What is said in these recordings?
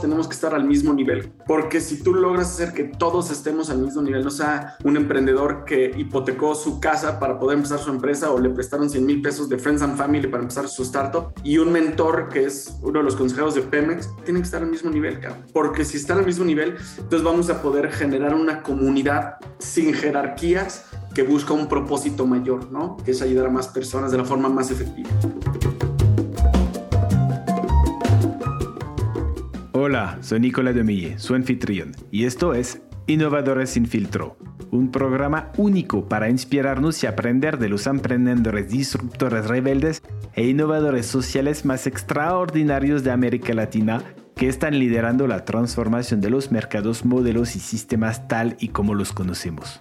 tenemos que estar al mismo nivel, porque si tú logras hacer que todos estemos al mismo nivel, no sea un emprendedor que hipotecó su casa para poder empezar su empresa o le prestaron 100 mil pesos de Friends and Family para empezar su startup y un mentor que es uno de los consejeros de Pemex, tienen que estar al mismo nivel, cabrón. Porque si están al mismo nivel, entonces vamos a poder generar una comunidad sin jerarquías que busca un propósito mayor, ¿no? Que es ayudar a más personas de la forma más efectiva. Hola, soy Nicolás Demille, su anfitrión, y esto es Innovadores sin filtro, un programa único para inspirarnos y aprender de los emprendedores disruptores rebeldes e innovadores sociales más extraordinarios de América Latina que están liderando la transformación de los mercados, modelos y sistemas tal y como los conocemos.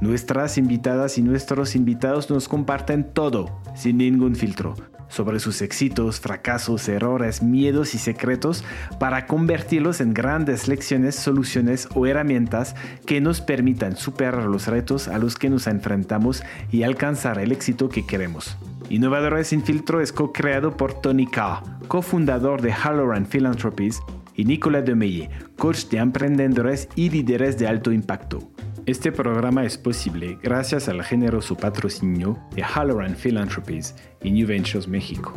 Nuestras invitadas y nuestros invitados nos comparten todo, sin ningún filtro, sobre sus éxitos, fracasos, errores, miedos y secretos para convertirlos en grandes lecciones, soluciones o herramientas que nos permitan superar los retos a los que nos enfrentamos y alcanzar el éxito que queremos. Innovadores sin filtro es co-creado por Tony K, cofundador de Halloran Philanthropies, y Nicolas Demeye, coach de emprendedores y líderes de alto impacto. Este programa es posible gracias al generoso patrocinio de Halloran Philanthropies y New Ventures México.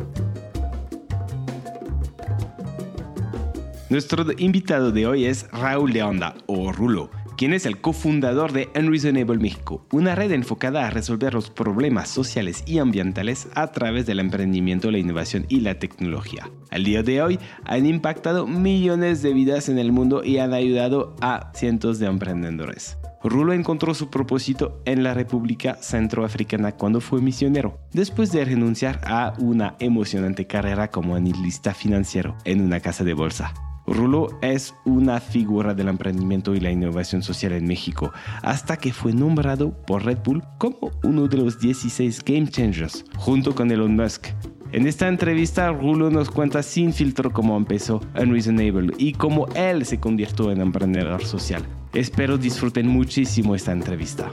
Nuestro invitado de hoy es Raúl Leonda, o Rulo, quien es el cofundador de Unreasonable México, una red enfocada a resolver los problemas sociales y ambientales a través del emprendimiento, la innovación y la tecnología. Al día de hoy han impactado millones de vidas en el mundo y han ayudado a cientos de emprendedores. Rulo encontró su propósito en la República Centroafricana cuando fue misionero, después de renunciar a una emocionante carrera como analista financiero en una casa de bolsa. Rulo es una figura del emprendimiento y la innovación social en México, hasta que fue nombrado por Red Bull como uno de los 16 Game Changers, junto con Elon Musk. En esta entrevista, Rulo nos cuenta sin filtro cómo empezó Unreasonable y cómo él se convirtió en emprendedor social. Espero disfruten muchísimo esta entrevista.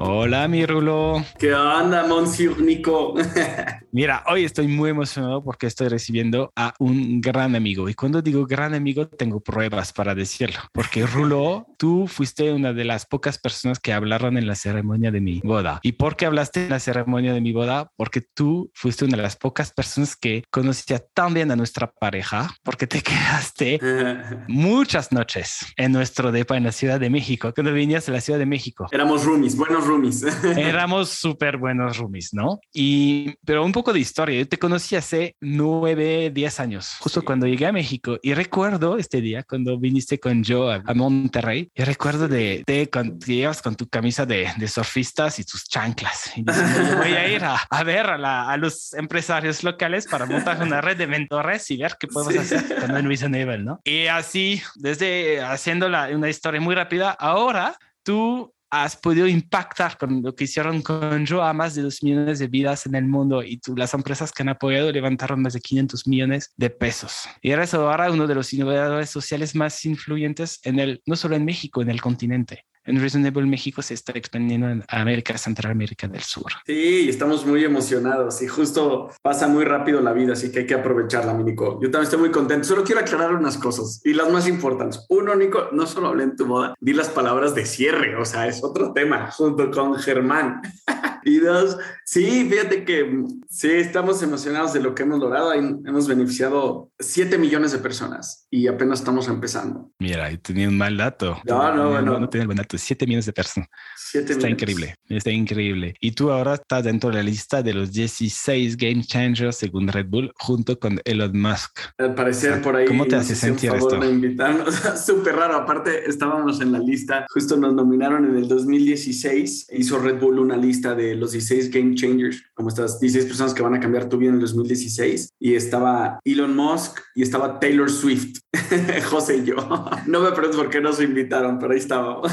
Hola, mi Rulo. ¿Qué onda, Monsieur Nico? Mira, hoy estoy muy emocionado porque estoy recibiendo a un gran amigo. Y cuando digo gran amigo, tengo pruebas para decirlo. Porque Rulo, tú fuiste una de las pocas personas que hablaron en la ceremonia de mi boda. ¿Y por qué hablaste en la ceremonia de mi boda? Porque tú fuiste una de las pocas personas que conocía tan bien a nuestra pareja, porque te quedaste muchas noches en nuestro depa en la Ciudad de México. Cuando venías a la Ciudad de México. Éramos roomies, buenos roomies. Éramos súper buenos roomies, ¿no? Y, pero un poco de historia. Yo te conocí hace nueve, diez años, justo cuando llegué a México. Y recuerdo este día cuando viniste con yo a, Monterrey. Y recuerdo de, de cuando llevas con tu camisa de, de, surfistas y tus chanclas. Y diciendo, voy a ir a, a ver a, la, a, los empresarios locales para montar una red de mentores y ver qué podemos sí. hacer con Nivel, ¿no? Y así, desde haciendo la, una historia muy rápida, ahora tú has podido impactar con lo que hicieron con yo a más de 2 millones de vidas en el mundo y tú, las empresas que han apoyado levantaron más de 500 millones de pesos. Y eres ahora uno de los innovadores sociales más influyentes en el, no solo en México, en el continente en Reasonable México se está expandiendo en América Central, América del Sur. Sí, estamos muy emocionados y justo pasa muy rápido la vida, así que hay que aprovecharla, mi Nico. Yo también estoy muy contento. Solo quiero aclarar unas cosas y las más importantes. Uno, Nico, no solo hablé en tu boda, di las palabras de cierre, o sea, es otro tema junto con Germán. y dos, sí, fíjate que sí, estamos emocionados de lo que hemos logrado. Hemos beneficiado 7 millones de personas y apenas estamos empezando. Mira, tenía un mal dato. No, no, no, no, no tenía el buen dato. 7 millones de personas. 7 está millones. increíble, está increíble. Y tú ahora estás dentro de la lista de los 16 Game Changers según Red Bull, junto con Elon Musk. Al parecer O sea, por ahí. ¿cómo te hace sentir favor esto? de invitarnos. Súper raro. Aparte, estábamos en la lista. Justo nos nominaron en el 2016. Hizo Red Bull una lista de los 16 Game Changers, como estas 16 personas que van a cambiar tu vida en el 2016. Y estaba Elon Musk y estaba Taylor Swift. José y yo. No me preguntes por qué nos invitaron, pero ahí estábamos.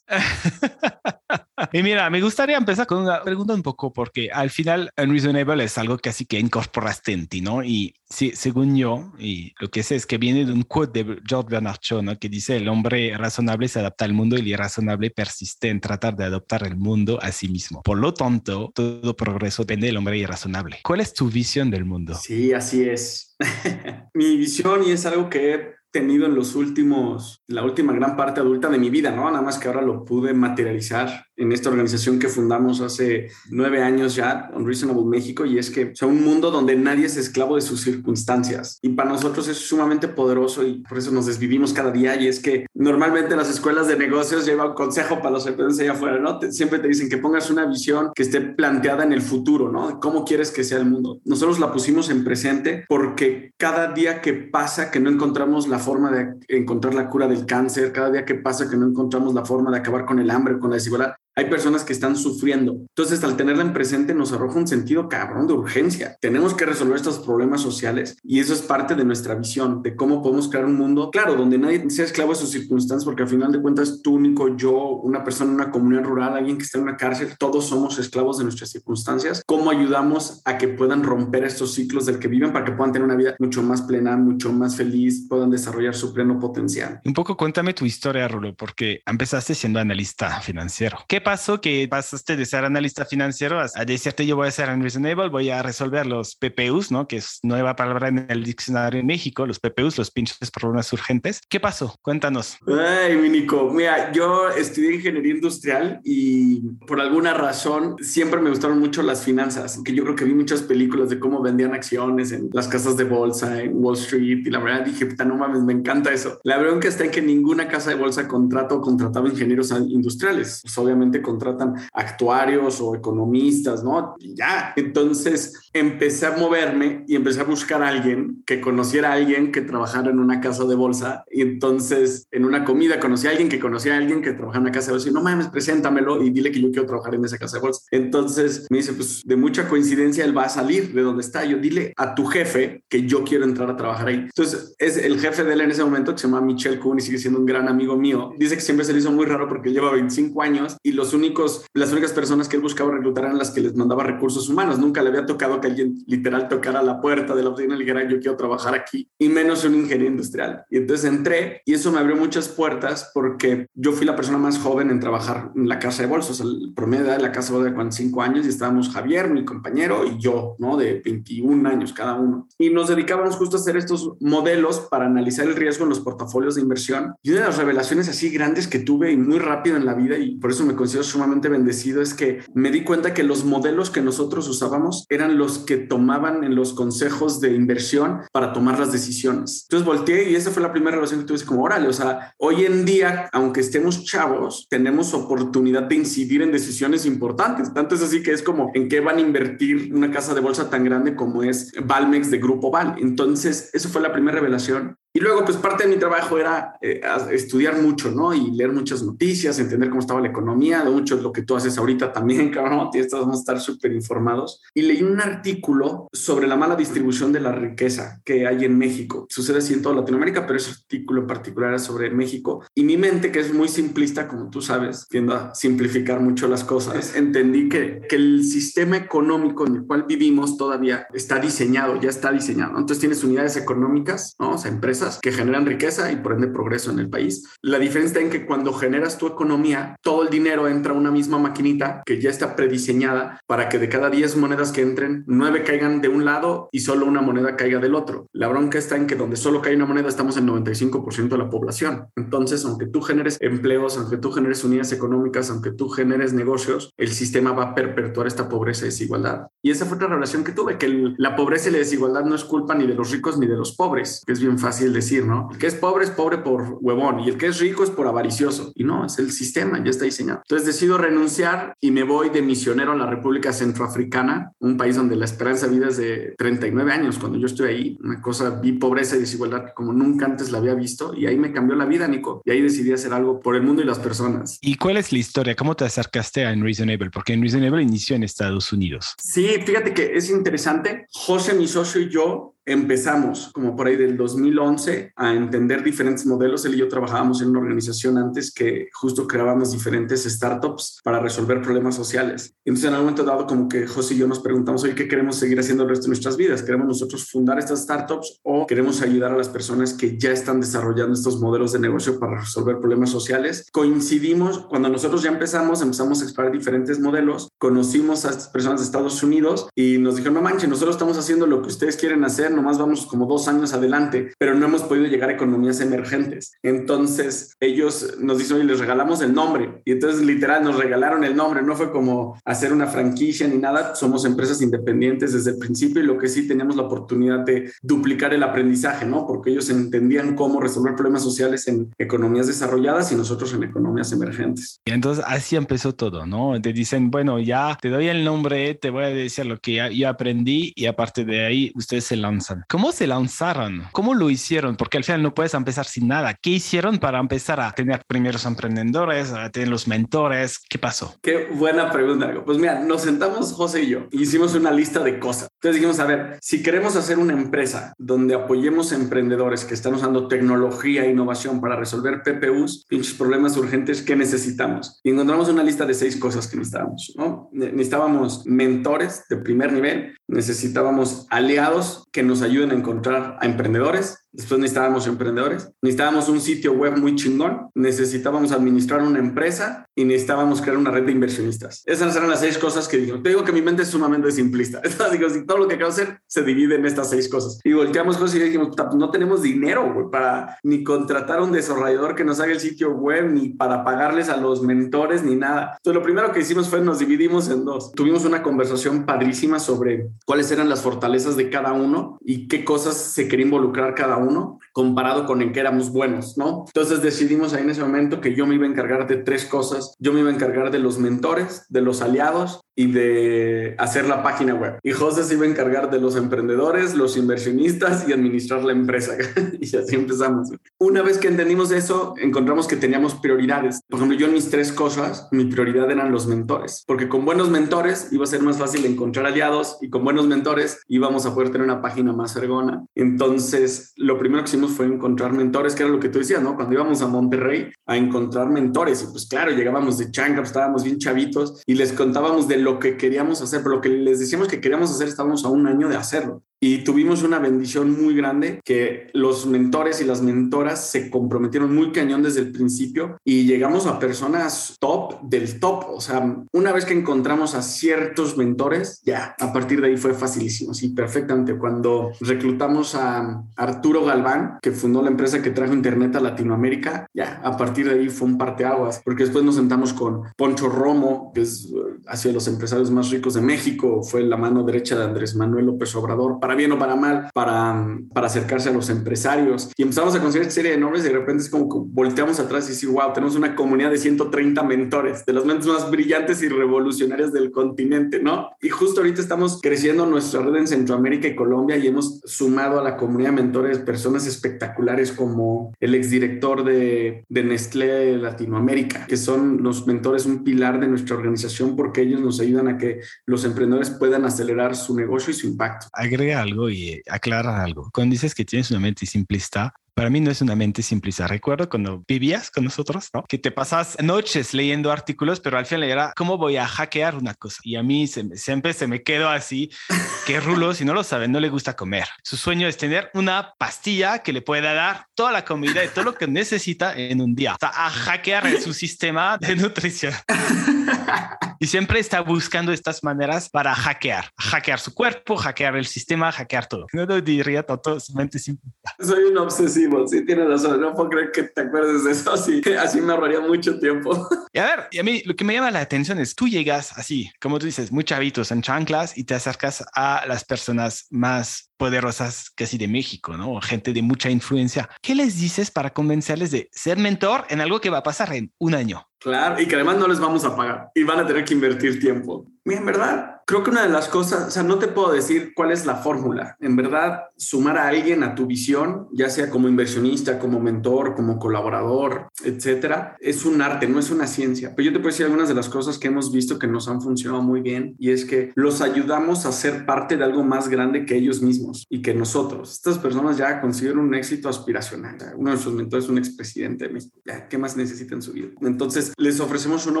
Y mira, me gustaría empezar con una pregunta un poco, porque al final Unreasonable es algo casi que incorporaste en ti, ¿no? Y sí, según yo, y lo que sé es que viene de un quote de George Bernard Shaw, ¿no? Que dice, el hombre razonable se adapta al mundo y el irrazonable persiste en tratar de adoptar el mundo a sí mismo. Por lo tanto, todo progreso depende del hombre irrazonable. ¿Cuál es tu visión del mundo? Sí, así es. Mi visión, y es algo que tenido en los últimos, la última gran parte adulta de mi vida, ¿no? Nada más que ahora lo pude materializar en esta organización que fundamos hace nueve años ya, Unreasonable México, y es que es un mundo donde nadie es esclavo de sus circunstancias. Y para nosotros es sumamente poderoso y por eso nos desvivimos cada día. Y es que normalmente las escuelas de negocios llevan un consejo para los emprendedores allá afuera, ¿no? siempre te dicen que pongas una visión que esté planteada en el futuro, ¿no? ¿Cómo quieres que sea el mundo? Nosotros la pusimos en presente porque cada día que pasa que no encontramos la forma de encontrar la cura del cáncer, cada día que pasa que no encontramos la forma de acabar con el hambre, con la desigualdad, hay personas que están sufriendo. Entonces, al tenerla en presente, nos arroja un sentido cabrón de urgencia. Tenemos que resolver estos problemas sociales y eso es parte de nuestra visión de cómo podemos crear un mundo, claro, donde nadie sea esclavo de sus circunstancias, porque al final de cuentas, tú único, yo, una persona en una comunidad rural, alguien que está en una cárcel, todos somos esclavos de nuestras circunstancias. ¿Cómo ayudamos a que puedan romper estos ciclos del que viven para que puedan tener una vida mucho más plena, mucho más feliz, puedan desarrollar su pleno potencial? Un poco cuéntame tu historia, Rulo, porque empezaste siendo analista financiero. ¿Qué pasó que pasaste de ser analista financiero a, decirte yo voy a ser unreasonable, voy a resolver los PPUs, ¿no? Que es nueva palabra en el diccionario en México, los PPUs, los pinches problemas urgentes. ¿Qué pasó? Cuéntanos. Ay, mi Nico, mira, yo estudié ingeniería industrial y por alguna razón siempre me gustaron mucho las finanzas, que yo creo que vi muchas películas de cómo vendían acciones en las casas de bolsa, en Wall Street, y la verdad dije, puta, no mames, me encanta eso. La verdad que está en que ninguna casa de bolsa contrata o contrataba ingenieros industriales. Pues obviamente contrata actuarios o economistas, ¿no? Y ya. Entonces empecé a moverme y empecé a buscar a alguien que conociera a alguien que trabajara en una casa de bolsa. Y entonces en una comida conocí a alguien que conocía a alguien que trabajaba en una casa de bolsa y no mames, preséntamelo y dile que yo quiero trabajar en esa casa de bolsa. Entonces me dice, pues de mucha coincidencia él va a salir de donde está. Yo dile a tu jefe que yo quiero entrar a trabajar ahí. Entonces es el jefe de él en ese momento que se llama Michelle Kuhn y sigue siendo un gran amigo mío. Dice que siempre se le hizo muy raro porque lleva 25 años y los únicos las únicas personas que él buscaba reclutar eran las que les mandaba recursos humanos. Nunca le había tocado que alguien literal tocara la puerta de la oficina y le dijera, yo quiero trabajar aquí, y menos un ingeniero industrial. Y entonces entré y eso me abrió muchas puertas porque yo fui la persona más joven en trabajar en la casa de bolsos. El promedio de la casa de 45 años y estábamos Javier, mi compañero, y yo, ¿no? De 21 años cada uno. Y nos dedicábamos justo a hacer estos modelos para analizar el riesgo en los portafolios de inversión. Y una de las revelaciones así grandes que tuve y muy rápido en la vida, y por eso me considero sumamente bendecido es que me di cuenta que los modelos que nosotros usábamos eran los que tomaban en los consejos de inversión para tomar las decisiones. Entonces volteé y esa fue la primera relación que tuve, como, órale, o sea, hoy en día, aunque estemos chavos, tenemos oportunidad de incidir en decisiones importantes. Tanto es así que es como en qué van a invertir una casa de bolsa tan grande como es Valmex de Grupo Val. Entonces, eso fue la primera revelación. Y luego, pues parte de mi trabajo era eh, estudiar mucho, ¿no? Y leer muchas noticias, entender cómo estaba la economía, de mucho lo que tú haces ahorita también, cabrón, tienes vamos a estar súper informados. Y leí un artículo sobre la mala distribución de la riqueza que hay en México. Sucede así en toda Latinoamérica, pero ese artículo en particular era sobre México. Y mi mente, que es muy simplista, como tú sabes, tiendo a simplificar mucho las cosas, entendí que, que el sistema económico en el cual vivimos todavía está diseñado, ya está diseñado. Entonces tienes unidades económicas, ¿no? O sea, empresas que generan riqueza y por ende progreso en el país. La diferencia está en que cuando generas tu economía, todo el dinero entra a una misma maquinita que ya está prediseñada para que de cada 10 monedas que entren, 9 caigan de un lado y solo una moneda caiga del otro. La bronca está en que donde solo cae una moneda estamos en 95% de la población. Entonces, aunque tú generes empleos, aunque tú generes unidades económicas, aunque tú generes negocios, el sistema va a perpetuar esta pobreza y desigualdad. Y esa fue otra relación que tuve, que la pobreza y la desigualdad no es culpa ni de los ricos ni de los pobres, que es bien fácil decir, ¿no? El que es pobre es pobre por huevón y el que es rico es por avaricioso. Y no, es el sistema, ya está diseñado. Entonces decido renunciar y me voy de misionero a la República Centroafricana, un país donde la esperanza de vida es de 39 años. Cuando yo estoy ahí, una cosa, vi pobreza y desigualdad como nunca antes la había visto y ahí me cambió la vida, Nico. Y ahí decidí hacer algo por el mundo y las personas. ¿Y cuál es la historia? ¿Cómo te acercaste a Unreasonable? Porque Unreasonable inició en Estados Unidos. Sí, fíjate que es interesante. José, mi socio y yo empezamos como por ahí del 2011 a entender diferentes modelos. Él y yo trabajábamos en una organización antes que justo creábamos diferentes startups para resolver problemas sociales. Entonces en algún momento dado como que José y yo nos preguntamos, oye, ¿qué queremos seguir haciendo el resto de nuestras vidas? ¿Queremos nosotros fundar estas startups o queremos ayudar a las personas que ya están desarrollando estos modelos de negocio para resolver problemas sociales? Coincidimos, cuando nosotros ya empezamos, empezamos a explorar diferentes modelos, conocimos a estas personas de Estados Unidos y nos dijeron, no manches, nosotros estamos haciendo lo que ustedes quieren hacer, nomás vamos como dos años adelante, pero no hemos podido llegar a economías emergentes. Entonces ellos nos dicen, oye, les regalamos el nombre. Y entonces literal nos regalaron el nombre, no fue como hacer una franquicia ni nada, somos empresas independientes desde el principio y lo que sí teníamos la oportunidad de duplicar el aprendizaje, ¿no? Porque ellos entendían cómo resolver problemas sociales en economías desarrolladas y nosotros en economías emergentes. Y entonces así empezó todo, ¿no? Te dicen, bueno, ya te doy el nombre, te voy a decir lo que yo aprendí y aparte de ahí ustedes se lanzan. ¿Cómo se lanzaron? ¿Cómo lo hicieron? Porque al final no puedes empezar sin nada. ¿Qué hicieron para empezar a tener primeros emprendedores, a tener los mentores? ¿Qué pasó? Qué buena pregunta. Pues mira, nos sentamos José y yo y hicimos una lista de cosas. Entonces dijimos, a ver, si queremos hacer una empresa donde apoyemos a emprendedores que están usando tecnología e innovación para resolver PPUs, pinches problemas urgentes, ¿qué necesitamos? Y encontramos una lista de seis cosas que necesitábamos, ¿no? Necesitábamos mentores de primer nivel, necesitábamos aliados que nos ayuden a encontrar a emprendedores, Después necesitábamos emprendedores, necesitábamos un sitio web muy chingón, necesitábamos administrar una empresa y necesitábamos crear una red de inversionistas. Esas eran las seis cosas que digo. Te digo que mi mente es sumamente simplista. Entonces digo, si todo lo que quiero hacer se divide en estas seis cosas. Y volteamos cosas y dijimos, no tenemos dinero para ni contratar a un desarrollador que nos haga el sitio web, ni para pagarles a los mentores, ni nada. Entonces lo primero que hicimos fue nos dividimos en dos. Tuvimos una conversación padrísima sobre cuáles eran las fortalezas de cada uno y qué cosas se quería involucrar cada uno uno comparado con en que éramos buenos, ¿no? Entonces decidimos ahí en ese momento que yo me iba a encargar de tres cosas. Yo me iba a encargar de los mentores, de los aliados y de hacer la página web. Y José se iba a encargar de los emprendedores, los inversionistas y administrar la empresa. y así empezamos. Una vez que entendimos eso, encontramos que teníamos prioridades. Por ejemplo, yo en mis tres cosas, mi prioridad eran los mentores, porque con buenos mentores iba a ser más fácil encontrar aliados y con buenos mentores íbamos a poder tener una página más ergona. Entonces, lo primero que hicimos fue encontrar mentores, que era lo que tú decías, ¿no? Cuando íbamos a Monterrey a encontrar mentores, y pues claro, llegábamos de changa, estábamos bien chavitos y les contábamos de lo que queríamos hacer, pero lo que les decíamos que queríamos hacer, estábamos a un año de hacerlo. Y tuvimos una bendición muy grande que los mentores y las mentoras se comprometieron muy cañón desde el principio y llegamos a personas top del top. O sea, una vez que encontramos a ciertos mentores, ya, a partir de ahí fue facilísimo, sí, perfectamente. Cuando reclutamos a Arturo Galván, que fundó la empresa que trajo Internet a Latinoamérica, ya, a partir de ahí fue un parteaguas, porque después nos sentamos con Poncho Romo, que es hacia los empresarios más ricos de México, fue la mano derecha de Andrés Manuel López Obrador, para bien o para mal, para, para acercarse a los empresarios. Y empezamos a conseguir serie de nombres y de repente es como que volteamos atrás y decimos, wow, tenemos una comunidad de 130 mentores, de las mentes más brillantes y revolucionarias del continente, ¿no? Y justo ahorita estamos creciendo nuestra red en Centroamérica y Colombia y hemos sumado a la comunidad de mentores personas espectaculares como el exdirector de, de Nestlé Latinoamérica, que son los mentores un pilar de nuestra organización porque ellos nos ayudan a que los emprendedores puedan acelerar su negocio y su impacto. Agrega algo y aclara algo. Cuando dices que tienes una mente simplista, para mí no es una mente simplista. Recuerdo cuando vivías con nosotros, ¿no? Que te pasas noches leyendo artículos, pero al final era cómo voy a hackear una cosa. Y a mí siempre se me quedó así, que Rulo, si no lo saben, no le gusta comer. Su sueño es tener una pastilla que le pueda dar toda la comida y todo lo que necesita en un día. O sea, a hackear su sistema de nutrición. Y siempre está buscando estas maneras para hackear, hackear su cuerpo, hackear el sistema, hackear todo. No lo diría todo, su mente simplista. Soy un obsesivo sí, tienes razón. No puedo creer que te acuerdes de eso. Así, así me ahorraría mucho tiempo. Y a ver, y a mí lo que me llama la atención es tú llegas así, como tú dices, muy chavitos en chanclas y te acercas a las personas más poderosas casi de México, ¿no? Gente de mucha influencia. ¿Qué les dices para convencerles de ser mentor en algo que va a pasar en un año? Claro, y que además no les vamos a pagar y van a tener que invertir tiempo. Mira, en verdad, creo que una de las cosas, o sea, no te puedo decir cuál es la fórmula. En verdad, sumar a alguien a tu visión, ya sea como inversionista, como mentor, como colaborador, etcétera, es un arte, no es una ciencia. Pero yo te puedo decir algunas de las cosas que hemos visto que nos han funcionado muy bien y es que los ayudamos a ser parte de algo más grande que ellos mismos y que nosotros. Estas personas ya consiguen un éxito aspiracional. Uno de sus mentores es un expresidente de México. ¿Qué más necesitan en su vida? Entonces, les ofrecemos una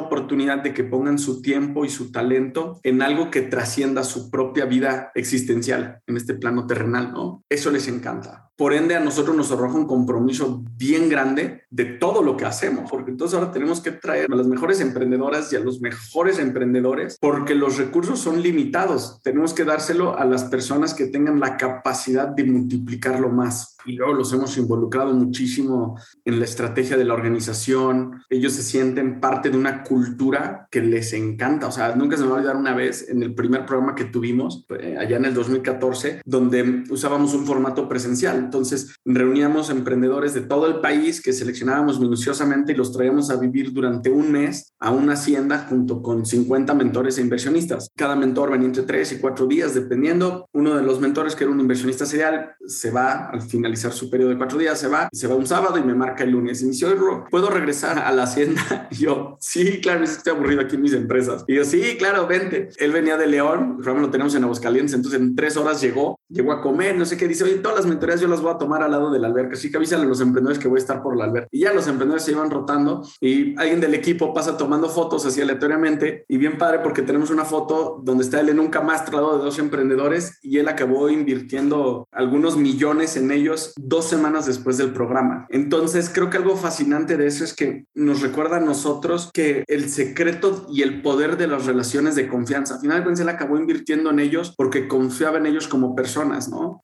oportunidad de que pongan su tiempo y su talento en algo que trascienda su propia vida existencial en este plano terrenal, ¿no? Eso les encanta. Por ende, a nosotros nos arroja un compromiso bien grande de todo lo que hacemos, porque entonces ahora tenemos que traer a las mejores emprendedoras y a los mejores emprendedores, porque los recursos son limitados. Tenemos que dárselo a las personas que tengan la capacidad de multiplicarlo más y luego los hemos involucrado muchísimo en la estrategia de la organización. Ellos se sienten parte de una cultura que les encanta. O sea, nunca se me va a olvidar una vez en el primer programa que tuvimos, eh, allá en el 2014, donde usábamos un formato presencial. Entonces, reuníamos emprendedores de todo el país que seleccionábamos minuciosamente y los traíamos a vivir durante un mes a una hacienda junto con 50 mentores e inversionistas. Cada mentor venía entre 3 y 4 días, dependiendo. Uno de los mentores, que era un inversionista serial, se va al final su periodo de cuatro días, se va, se va un sábado y me marca el lunes. Y me dice, ¿puedo regresar a la hacienda? Y yo, sí, claro, estoy aburrido aquí en mis empresas. Y yo, sí, claro, vente. Él venía de León, lo tenemos en Aguascalientes, entonces en tres horas llegó, llegó a comer, no sé qué, dice, oye, todas las mentorías yo las voy a tomar al lado de la alberca, así que avísale a los emprendedores que voy a estar por la alberca. Y ya los emprendedores se iban rotando y alguien del equipo pasa tomando fotos así aleatoriamente y bien padre porque tenemos una foto donde está él en un camastro de dos emprendedores y él acabó invirtiendo algunos millones en ellos dos semanas después del programa. Entonces, creo que algo fascinante de eso es que nos recuerda a nosotros que el secreto y el poder de las relaciones de confianza, al final él acabó invirtiendo en ellos porque confiaba en ellos como personas, ¿no?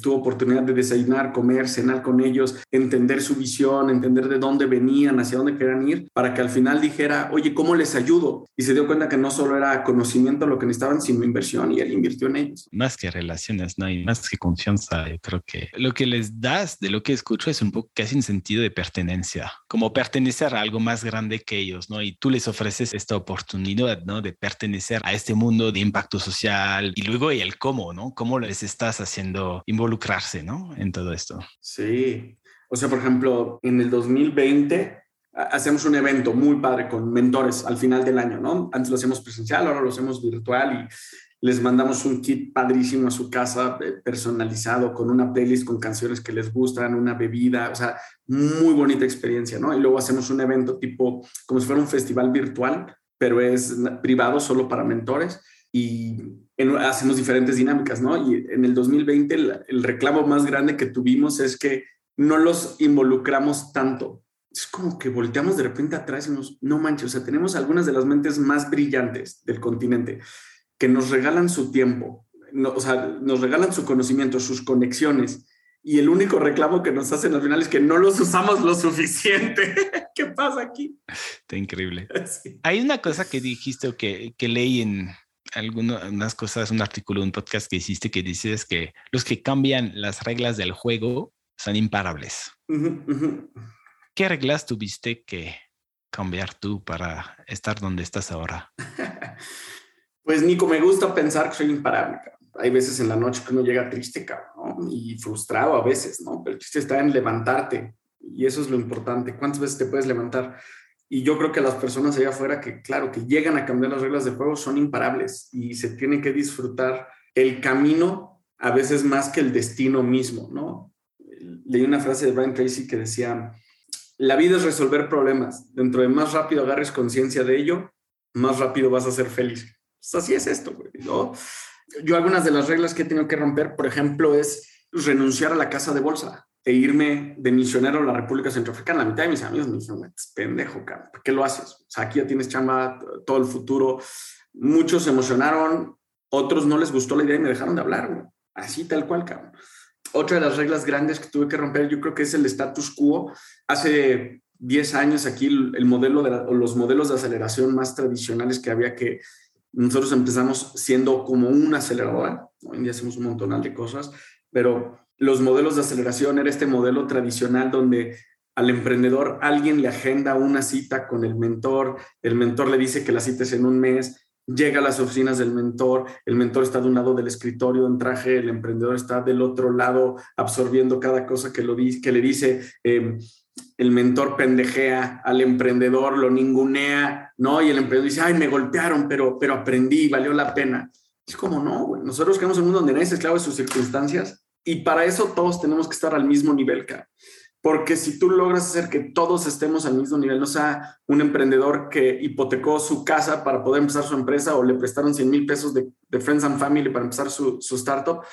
tuvo oportunidad de desayunar, comer, cenar con ellos, entender su visión, entender de dónde venían, hacia dónde querían ir, para que al final dijera, oye, ¿cómo les ayudo? Y se dio cuenta que no solo era conocimiento lo que necesitaban, sino inversión y él invirtió en ellos. Más que relaciones, no hay más que confianza. Yo creo que lo que les das, de lo que escucho, es un poco casi un sentido de pertenencia, como pertenecer a algo más grande que ellos, ¿no? Y tú les ofreces esta oportunidad, ¿no? De pertenecer a este mundo de impacto social y luego y el cómo, ¿no? ¿Cómo les estás haciendo involucrarse, ¿no? En todo esto. Sí. O sea, por ejemplo, en el 2020 hacemos un evento muy padre con mentores al final del año, ¿no? Antes lo hacemos presencial, ahora lo hacemos virtual y les mandamos un kit padrísimo a su casa, eh, personalizado, con una playlist con canciones que les gustan, una bebida, o sea, muy bonita experiencia, ¿no? Y luego hacemos un evento tipo, como si fuera un festival virtual, pero es privado solo para mentores y hacemos diferentes dinámicas, ¿no? Y en el 2020 el, el reclamo más grande que tuvimos es que no los involucramos tanto. Es como que volteamos de repente atrás y nos, no manches, o sea, tenemos algunas de las mentes más brillantes del continente que nos regalan su tiempo, o sea, nos regalan su conocimiento, sus conexiones, y el único reclamo que nos hacen al final es que no los usamos lo suficiente. ¿Qué pasa aquí? Está increíble. Hay una cosa que dijiste o que, que leí en algunas cosas, un artículo, un podcast que hiciste que dices que los que cambian las reglas del juego son imparables. ¿Qué reglas tuviste que cambiar tú para estar donde estás ahora? Pues Nico, me gusta pensar que soy imparable. Hay veces en la noche que uno llega triste, cabrón, y frustrado a veces, ¿no? Pero el chiste está en levantarte y eso es lo importante. ¿Cuántas veces te puedes levantar? Y yo creo que las personas allá afuera que, claro, que llegan a cambiar las reglas de juego son imparables y se tiene que disfrutar el camino a veces más que el destino mismo, ¿no? Leí una frase de Brian Tracy que decía, la vida es resolver problemas. Dentro de más rápido agarres conciencia de ello, más rápido vas a ser feliz. Pues así es esto, güey, ¿no? Yo algunas de las reglas que he tenido que romper, por ejemplo, es renunciar a la casa de bolsa e irme de misionero a la República Centroafricana. La mitad de mis amigos me dijeron, pendejo, cara, ¿por qué lo haces? O aquí ya tienes chamba todo el futuro. Muchos se emocionaron, otros no les gustó la idea y me dejaron de hablar. Así tal cual. Otra de las reglas grandes que tuve que romper, yo creo que es el status quo. Hace 10 años aquí el, modelo de los modelos de aceleración más tradicionales que había que nosotros empezamos siendo como una aceleradora, hoy en día hacemos un montonal de cosas, pero los modelos de aceleración era este modelo tradicional donde al emprendedor alguien le agenda una cita con el mentor, el mentor le dice que la cita es en un mes llega a las oficinas del mentor, el mentor está de un lado del escritorio en traje, el emprendedor está del otro lado absorbiendo cada cosa que, lo que le dice. Em, el mentor pendejea al emprendedor, lo ningunea, ¿no? Y el emprendedor dice, ay, me golpearon, pero, pero aprendí, valió la pena. Es como, no, güey. Nosotros queremos un mundo donde nadie es esclavo de sus circunstancias y para eso todos tenemos que estar al mismo nivel, cara. Porque si tú logras hacer que todos estemos al mismo nivel, no sea un emprendedor que hipotecó su casa para poder empezar su empresa o le prestaron 100 mil pesos de, Friends and Family para empezar su, startup,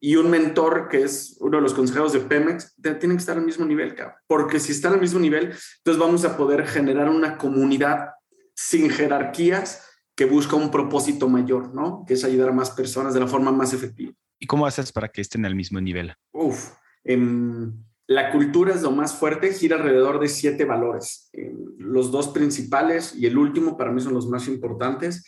y un mentor que es uno de los consejeros de Pemex, tienen que estar al mismo nivel, cabrón. Porque si están al mismo nivel, entonces vamos a poder generar una comunidad sin jerarquías que busca un propósito mayor, ¿no? Que es ayudar a más personas de la forma más efectiva. ¿Y cómo haces para que estén al mismo nivel? Em, la cultura es lo más fuerte, gira alrededor de siete valores. los dos principales y el último para mí son los más importantes.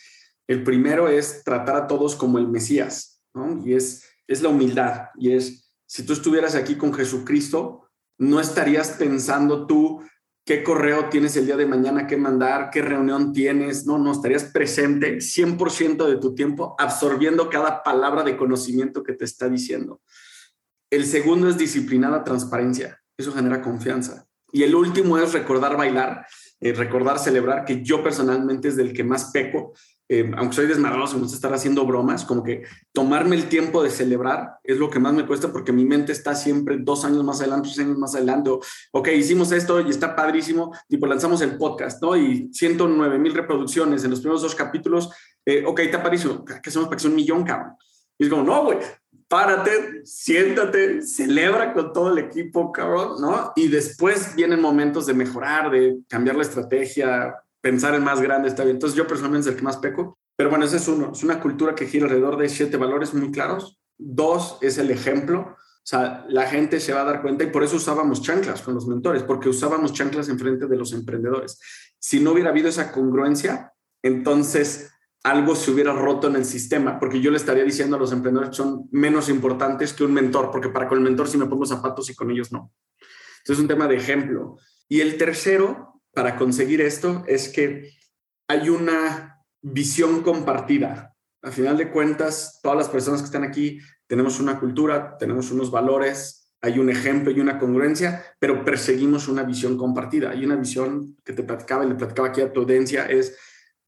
El primero es tratar a todos como el Mesías. Y es, es la humildad. Y es, si tú estuvieras aquí con Jesucristo, no estarías pensando tú qué correo tienes el día de mañana que mandar, qué reunión tienes. No, no, estarías presente 100% de tu tiempo absorbiendo cada palabra de conocimiento que te está diciendo. El segundo es disciplinada transparencia. Eso genera confianza. Y el último es recordar bailar, eh, recordar celebrar, que yo personalmente es del que más peco. Eh, aunque soy desmadroso, me gusta estar haciendo bromas, como que tomarme el tiempo de celebrar es lo que más me cuesta porque mi mente está siempre dos años más adelante, tres años más adelante. ok, hicimos esto y está padrísimo, tipo lanzamos el podcast, ¿no? Y 109 mil reproducciones en los primeros dos capítulos. Eh, ok, está padrísimo. ¿Qué hacemos para que sea un millón, cabrón? Y es como, no, güey, párate, siéntate, celebra con todo el equipo, cabrón, ¿no? Y después vienen momentos de mejorar, de cambiar la estrategia, pensar en más grande, está bien. Entonces yo personalmente es el que más peco, pero bueno, ese es uno, es una cultura que gira alrededor de siete valores muy claros. Dos es el ejemplo, o sea, la gente se va a dar cuenta y por eso usábamos chanclas con los mentores, porque usábamos chanclas en frente de los emprendedores. Si no hubiera habido esa congruencia, entonces algo se hubiera roto en el sistema, porque yo le estaría diciendo a los emprendedores que son menos importantes que un mentor, porque para con el mentor sí me pongo zapatos y con ellos no. Entonces es un tema de ejemplo. Y el tercero, para conseguir esto, es que hay una visión compartida. A final de cuentas, todas las personas que están aquí tenemos una cultura, tenemos unos valores, hay un ejemplo y una congruencia, pero perseguimos una visión compartida. Hay una visión que te platicaba y le platicaba aquí a tu audiencia, es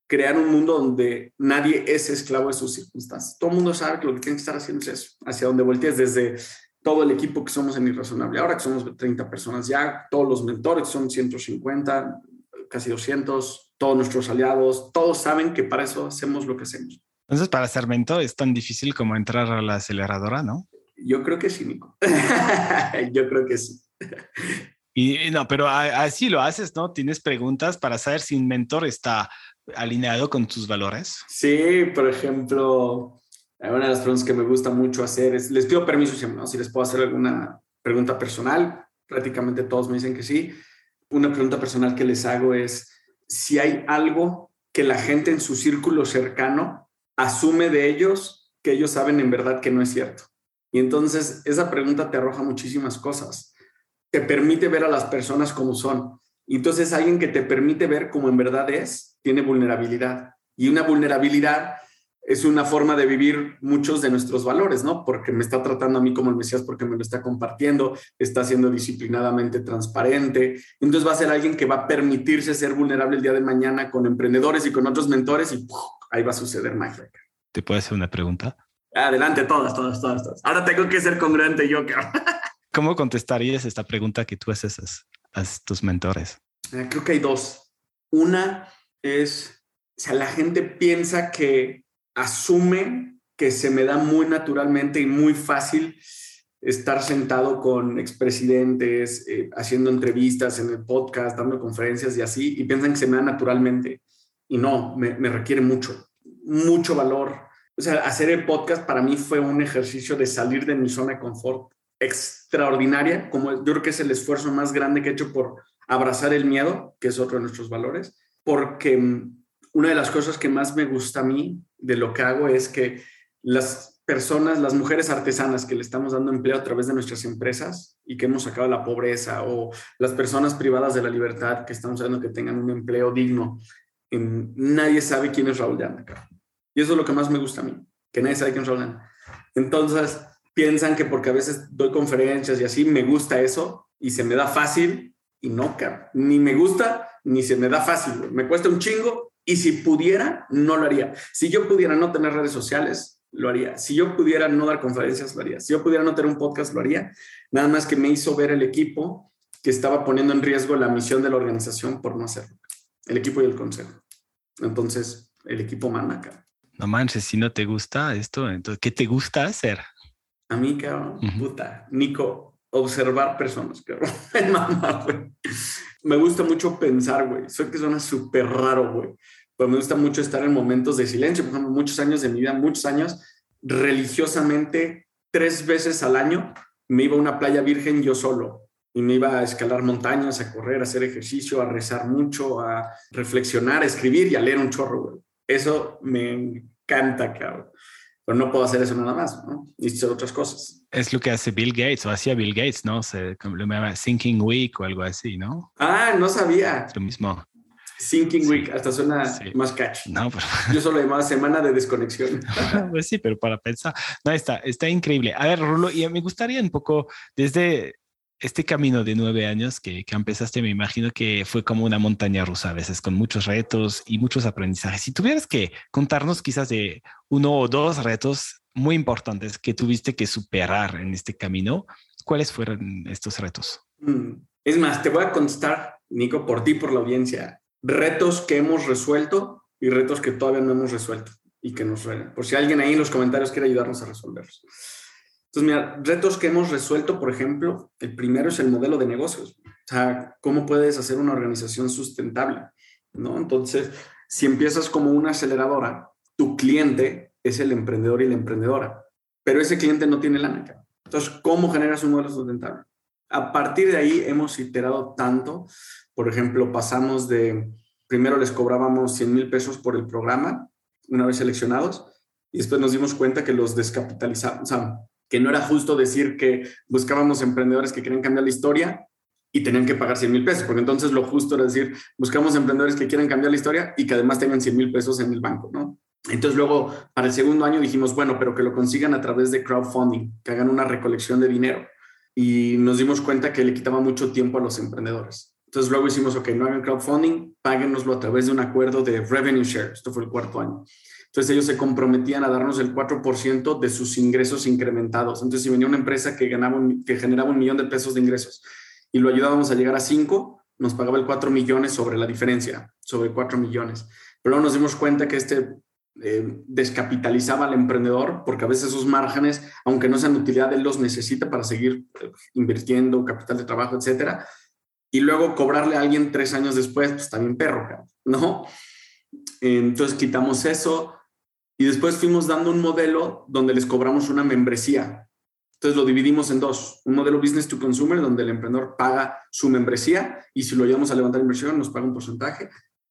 crear un mundo donde nadie es esclavo de sus circunstancias. Todo el mundo sabe que lo que tiene que estar haciendo es eso, hacia donde voltees desde todo el equipo que somos en Irrazonable. Ahora que somos 30 personas ya, todos los mentores son 150, casi 200, todos nuestros aliados, todos saben que para eso hacemos lo que hacemos. Entonces, para ser mentor es tan difícil como entrar a la aceleradora, ¿no? Yo creo que sí, Nico. Yo creo que sí. Y no, pero así lo haces, ¿no? Tienes preguntas para saber si un mentor está alineado con tus valores? Sí, por ejemplo, una de las preguntas que me gusta mucho hacer es, les pido permiso siempre, Si les puedo hacer alguna pregunta personal, prácticamente todos me dicen que sí. Una pregunta personal que les hago es si hay algo que la gente en su círculo cercano asume de ellos que ellos saben en verdad que no es cierto. Y entonces esa pregunta te arroja muchísimas cosas. Te permite ver a las personas como son. Y entonces alguien que te permite ver como en verdad es, tiene vulnerabilidad. Y una vulnerabilidad es una forma de vivir muchos de nuestros valores, ¿no? Porque me está tratando a mí como el Mesías, porque me lo está compartiendo, está siendo disciplinadamente transparente. Entonces va a ser alguien que va a permitirse ser vulnerable el día de mañana con emprendedores y con otros mentores y ahí va a suceder magia. ¿Te puedo hacer una pregunta? Adelante, todas, todas, todas, todas. Ahora tengo que ser congruente yo. ¿Cómo contestarías esta pregunta que tú haces a tus mentores? Eh, creo que hay dos. Una es, o sea, la gente piensa que asume que se me da muy naturalmente y muy fácil estar sentado con expresidentes, eh, haciendo entrevistas en el podcast, dando conferencias y así, y piensan que se me da naturalmente. Y no, me, me requiere mucho, mucho valor. O sea, hacer el podcast para mí fue un ejercicio de salir de mi zona de confort extraordinaria, como yo creo que es el esfuerzo más grande que he hecho por abrazar el miedo, que es otro de nuestros valores, porque mm, una de las cosas que más me gusta a mí de lo que hago es que las personas, las mujeres artesanas que le estamos dando empleo a través de nuestras empresas y que hemos sacado la pobreza o las personas privadas de la libertad que estamos haciendo que tengan un empleo digno, nadie sabe quién es Raúl de Y eso es lo que más me gusta a mí, que nadie sabe quién son. Entonces, piensan que porque a veces doy conferencias y así, me gusta eso y se me da fácil y no, Ni me gusta ni se me da fácil. Me cuesta un chingo y si pudiera, no lo haría. Si yo pudiera no tener redes sociales, lo haría. Si yo pudiera no dar conferencias, lo haría. Si yo pudiera no tener un podcast, lo haría. Nada más que me hizo ver el equipo que estaba poniendo en riesgo la misión de la organización por no hacerlo. El equipo y el consejo. Entonces, el equipo manda acá. No manches, si no te gusta esto, entonces, ¿qué te gusta hacer? A mí, cabrón, puta, Nico, observar personas, cabrón. Mamá, güey. Me gusta mucho pensar, güey. Soy que suena súper raro, güey. Pero me gusta mucho estar en momentos de silencio. Por ejemplo, muchos años de mi vida, muchos años, religiosamente, tres veces al año, me iba a una playa virgen yo solo. Y me iba a escalar montañas, a correr, a hacer ejercicio, a rezar mucho, a reflexionar, a escribir y a leer un chorro, güey. Eso me encanta, cabrón pero no puedo hacer eso nada más, ¿no? Y hacer otras cosas. Es lo que hace Bill Gates, o hacía Bill Gates, ¿no? Se, lo llama Thinking Week o algo así, ¿no? Ah, no sabía. Es lo mismo. Thinking Week, hasta suena más catchy. No, pero... Yo solo llamaba semana de desconexión. pues sí, pero para pensar. No, está, está increíble. A ver, Rulo, y me gustaría un poco, desde este camino de nueve años que, que, empezaste, me imagino que fue como una montaña rusa a veces, con muchos retos y muchos aprendizajes. Si tuvieras que contarnos quizás de uno o dos retos muy importantes que tuviste que superar en este camino, ¿cuáles fueron estos retos? Mm, es más, te voy a contestar, Nico, por ti, por la audiencia, retos que hemos resuelto y retos que todavía no hemos resuelto y que nos, por si alguien ahí en los comentarios quiere ayudarnos a resolverlos. Entonces, mira, retos que hemos resuelto, por ejemplo, el primero es el modelo de negocios. O sea, ¿cómo puedes hacer una organización sustentable? ¿No? Entonces, si empiezas como una aceleradora, tu cliente es el emprendedor y la emprendedora, pero ese cliente no tiene lana. Entonces, ¿cómo generas un modelo sustentable? A partir de ahí hemos iterado tanto. Por ejemplo, pasamos de, primero les cobrábamos 100 mil pesos por el programa, una vez seleccionados, y después nos dimos cuenta que los descapitalizamos, o sea, que no era justo decir que buscábamos emprendedores que querían cambiar la historia y tenían que pagar 100 mil pesos, porque entonces lo justo era decir, buscamos emprendedores que quieran cambiar la historia y que además tengan 100 mil pesos en el banco, ¿no? Entonces luego, para el segundo año dijimos, bueno, pero que lo consigan a través de crowdfunding, que hagan una recolección de dinero. Y nos dimos cuenta que le quitaba mucho tiempo a los emprendedores. Entonces luego hicimos, ok, no hagan crowdfunding, páguenoslo a través de un acuerdo de revenue share. Esto fue el cuarto año. Entonces ellos se comprometían a darnos el 4% de sus ingresos incrementados. Entonces si venía una empresa que, ganaba que generaba un millón de pesos de ingresos y lo ayudábamos a llegar a 5, nos pagaba el 4 millones sobre la diferencia, sobre 4 millones. Pero luego nos dimos cuenta que este eh, descapitalizaba al emprendedor porque a veces esos márgenes, aunque no sean de utilidad, él los necesita para seguir eh, invirtiendo, capital de trabajo, etcétera. Y luego cobrarle a alguien tres años después, pues también perro, ¿no? Entonces quitamos eso, y después fuimos dando un modelo donde les cobramos una membresía. Entonces lo dividimos en dos. Un modelo business to consumer, donde el emprendedor paga su membresía y si lo ayudamos a levantar inversión, nos paga un porcentaje.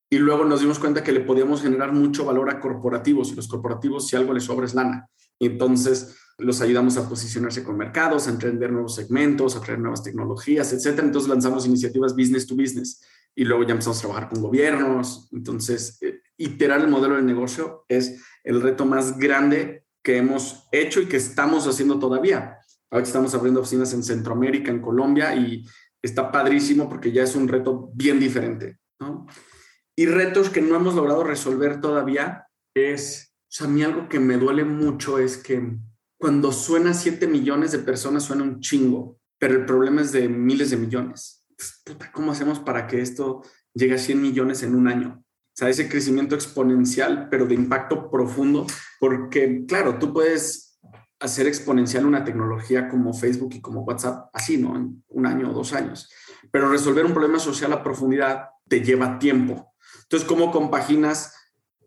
Y luego nos dimos cuenta que le podíamos generar mucho valor a corporativos y los corporativos, si algo les sobra, es lana. Y entonces los ayudamos a posicionarse con mercados, a emprender nuevos segmentos, a traer nuevas tecnologías, etcétera. Entonces lanzamos iniciativas business to business y luego ya empezamos a trabajar con gobiernos. Entonces, eh, iterar el modelo de negocio es el reto más grande que hemos hecho y que estamos haciendo todavía. Ahora estamos abriendo oficinas en Centroamérica, en Colombia, y está padrísimo porque ya es un reto bien diferente. ¿no? Y retos que no hemos logrado resolver todavía es, o sea, a mí algo que me duele mucho es que cuando suena 7 millones de personas suena un chingo, pero el problema es de miles de millones. ¿Cómo hacemos para que esto llegue a 100 millones en un año? O sea, ese crecimiento exponencial, pero de impacto profundo, porque claro, tú puedes hacer exponencial una tecnología como Facebook y como WhatsApp, así, ¿no? En un año o dos años. Pero resolver un problema social a profundidad te lleva tiempo. Entonces, ¿cómo compaginas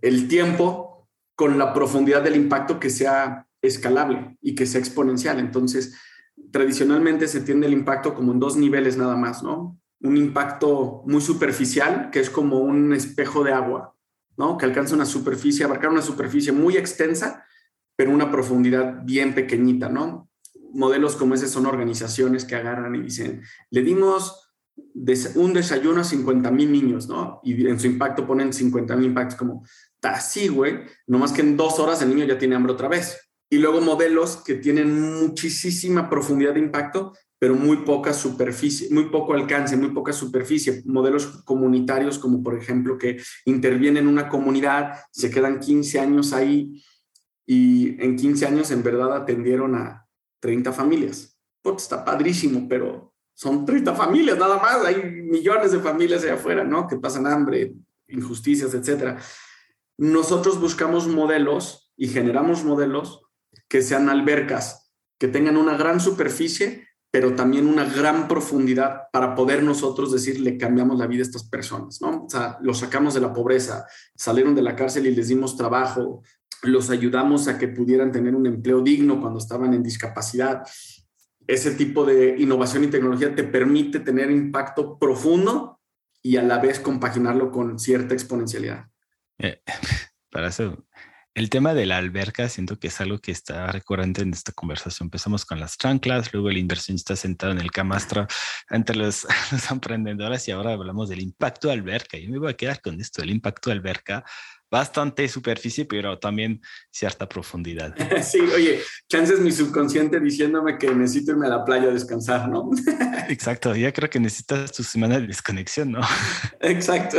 el tiempo con la profundidad del impacto que sea escalable y que sea exponencial? Entonces, tradicionalmente se tiende el impacto como en dos niveles nada más, ¿no? Un impacto muy superficial, que es como un espejo de agua, ¿no? Que alcanza una superficie, abarcar una superficie muy extensa, pero una profundidad bien pequeñita, ¿no? Modelos como ese son organizaciones que agarran y dicen, le dimos un desayuno a 50 mil niños, ¿no? Y en su impacto ponen 50 mil impactos como así, güey, nomás que en dos horas el niño ya tiene hambre otra vez. Y luego modelos que tienen muchísima profundidad de impacto, pero muy poca superficie, muy poco alcance, muy poca superficie. Modelos comunitarios como por ejemplo que intervienen en una comunidad, se quedan 15 años ahí y en 15 años en verdad atendieron a 30 familias. Pues está padrísimo, pero son 30 familias nada más. Hay millones de familias allá afuera, ¿no? Que pasan hambre, injusticias, etcétera. Nosotros buscamos modelos y generamos modelos que sean albercas, que tengan una gran superficie, pero también una gran profundidad para poder nosotros decir, le cambiamos la vida a estas personas, ¿no? O sea, los sacamos de la pobreza, salieron de la cárcel y les dimos trabajo, los ayudamos a que pudieran tener un empleo digno cuando estaban en discapacidad. Ese tipo de innovación y tecnología te permite tener impacto profundo y a la vez compaginarlo con cierta exponencialidad. Eh, para eso, el tema de la alberca siento que es algo que está recurrente en esta conversación. Empezamos con las chanclas, luego el inversionista sentado en el camastro entre los, los emprendedores y ahora hablamos del impacto de alberca. Y me voy a quedar con esto, el impacto de alberca bastante superficie, pero también cierta profundidad. Sí, oye, chances mi subconsciente diciéndome que necesito irme a la playa a descansar, ¿no? Exacto, ya creo que necesitas tu semana de desconexión, ¿no? Exacto.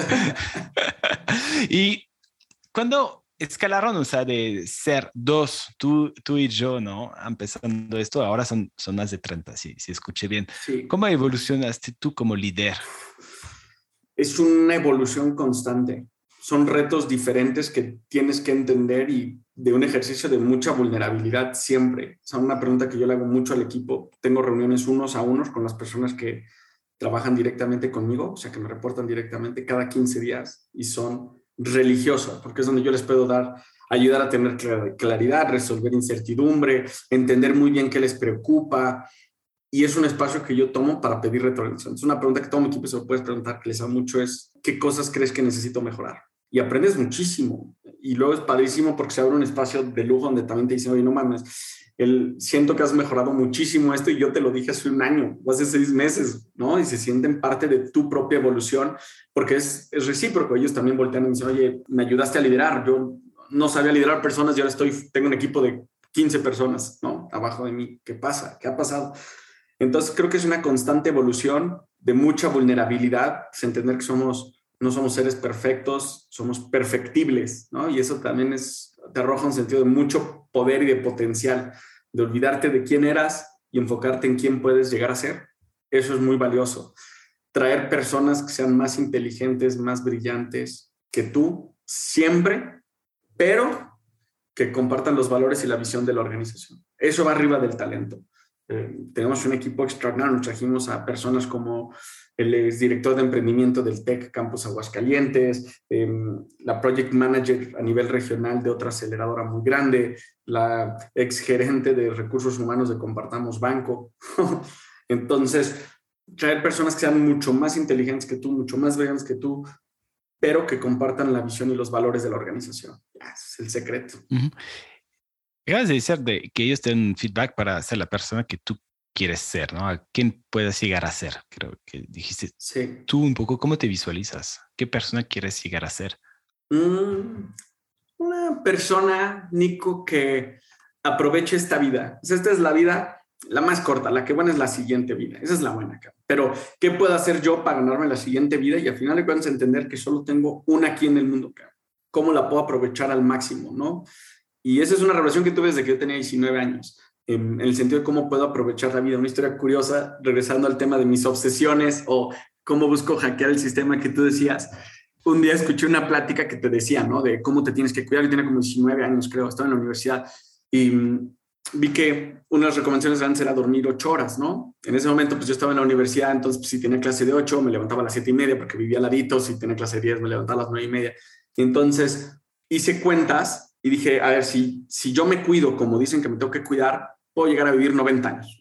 y cuando escalaron, o sea, de ser dos, tú, tú y yo, ¿no? Empezando esto, ahora son, son más de 30, si, si escuché bien. ¿Cómo evolucionaste tú como líder? Es una evolución constante son retos diferentes que tienes que entender y de un ejercicio de mucha vulnerabilidad siempre. O sea, una pregunta que yo le hago mucho al equipo. Tengo reuniones unos a unos con las personas que trabajan directamente conmigo, o sea, que me reportan directamente cada 15 días y son religiosas, porque es donde yo les puedo dar, ayudar a tener claridad, resolver incertidumbre, entender muy bien qué les preocupa. Y es un espacio que yo tomo para pedir retroalimentación. Es una pregunta que todo mi equipo se lo puede preguntar, que les da mucho, es ¿qué cosas crees que necesito mejorar? y aprendes muchísimo. Y luego es padrísimo porque se abre un espacio de lujo donde también te dicen, oye, no mames, el, siento que has mejorado muchísimo esto y yo te lo dije hace un año o hace seis meses, ¿no? Y se sienten parte de tu propia evolución porque es, es recíproco. Ellos también voltean y dicen, oye, me ayudaste a liderar. Yo no sabía liderar personas y ahora estoy, tengo un equipo de 15 personas, ¿no? Abajo de mí. ¿Qué pasa? ¿Qué ha pasado? Entonces creo que es una constante evolución de mucha vulnerabilidad, es entender que somos no somos seres perfectos, somos perfectibles, ¿no? Y eso también es, te arroja un sentido de mucho poder y de potencial, de olvidarte de quién eras y enfocarte en quién puedes llegar a ser. Eso es muy valioso. Traer personas que sean más inteligentes, más brillantes que tú, siempre, pero que compartan los valores y la visión de la organización. Eso va arriba del talento. Eh, tenemos un equipo extraordinario, trajimos a personas como el es director de emprendimiento del TEC Campus Aguascalientes, em, la project manager a nivel regional de otra aceleradora muy grande, la ex gerente de recursos humanos de Compartamos Banco. Entonces, traer personas que sean mucho más inteligentes que tú, mucho más brillantes que tú, pero que compartan la visión y los valores de la organización. Es el secreto. Acabas de decir de que ellos feedback para ser la persona que tú quieres ser, ¿no? ¿A quién puedes llegar a ser? Creo que dijiste sí. tú un poco, ¿cómo te visualizas? ¿Qué persona quieres llegar a ser? Mm, una persona, Nico, que aproveche esta vida. esta es la vida la más corta, la que buena es la siguiente vida. Esa es la buena. Pero, ¿qué puedo hacer yo para ganarme la siguiente vida? Y al final de cuentas entender que solo tengo una aquí en el mundo. ¿Cómo la puedo aprovechar al máximo, no? Y esa es una relación que tuve desde que yo tenía 19 años en, el sentido de cómo puedo aprovechar la vida. Una historia curiosa, regresando al tema de mis obsesiones o cómo busco hackear el sistema que tú decías. Un día escuché una plática que te decía, ¿no? De cómo te tienes que cuidar. Yo tenía como 19 años, creo, estaba en la universidad y mm, vi que una de las recomendaciones antes era dormir ocho horas, ¿no? En ese momento, pues yo estaba en la universidad, entonces pues, si tenía clase de ocho, me levantaba a las siete y media porque vivía al ladito, si tenía clase de diez, me levantaba a las nueve y media. Y entonces hice cuentas y dije, a ver, si, si yo me cuido como dicen que me tengo que cuidar, puedo llegar a vivir 90 años.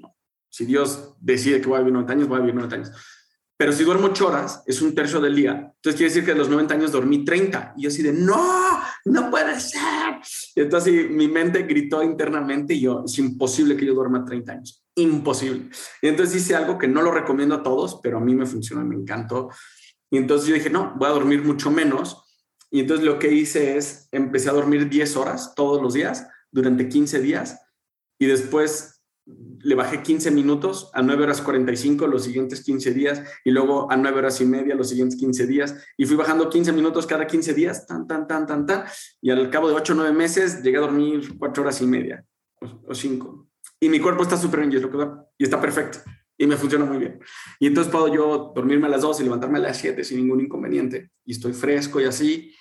Si Dios decide que voy a vivir 90 años, voy a vivir 90 años. Pero si duermo 8 horas, es un tercio del día. Entonces quiere decir que de los 90 años dormí 30. Y yo así de, no, no puede ser. Y entonces mi mente gritó internamente y yo, es imposible que yo duerma 30 años. Imposible. Y entonces hice algo que no lo recomiendo a todos, pero a mí me funcionó, me encantó. Y entonces yo dije, no, voy a dormir mucho menos Y entonces lo que hice es, empecé a dormir 10 horas todos los días durante 15 días y después le bajé 15 minutos a 9 horas 45 los siguientes 15 días y luego a 9 horas y media los siguientes 15 días y fui bajando 15 minutos cada 15 días, tan, tan, tan, tan, tan, y al cabo de 8 o 9 meses llegué a dormir 4 horas y media o, 5. Y mi cuerpo está súper bien y, está perfecto y me funciona muy bien. Y entonces puedo yo dormirme a las 2 y levantarme a las 7 sin ningún inconveniente y estoy fresco y así.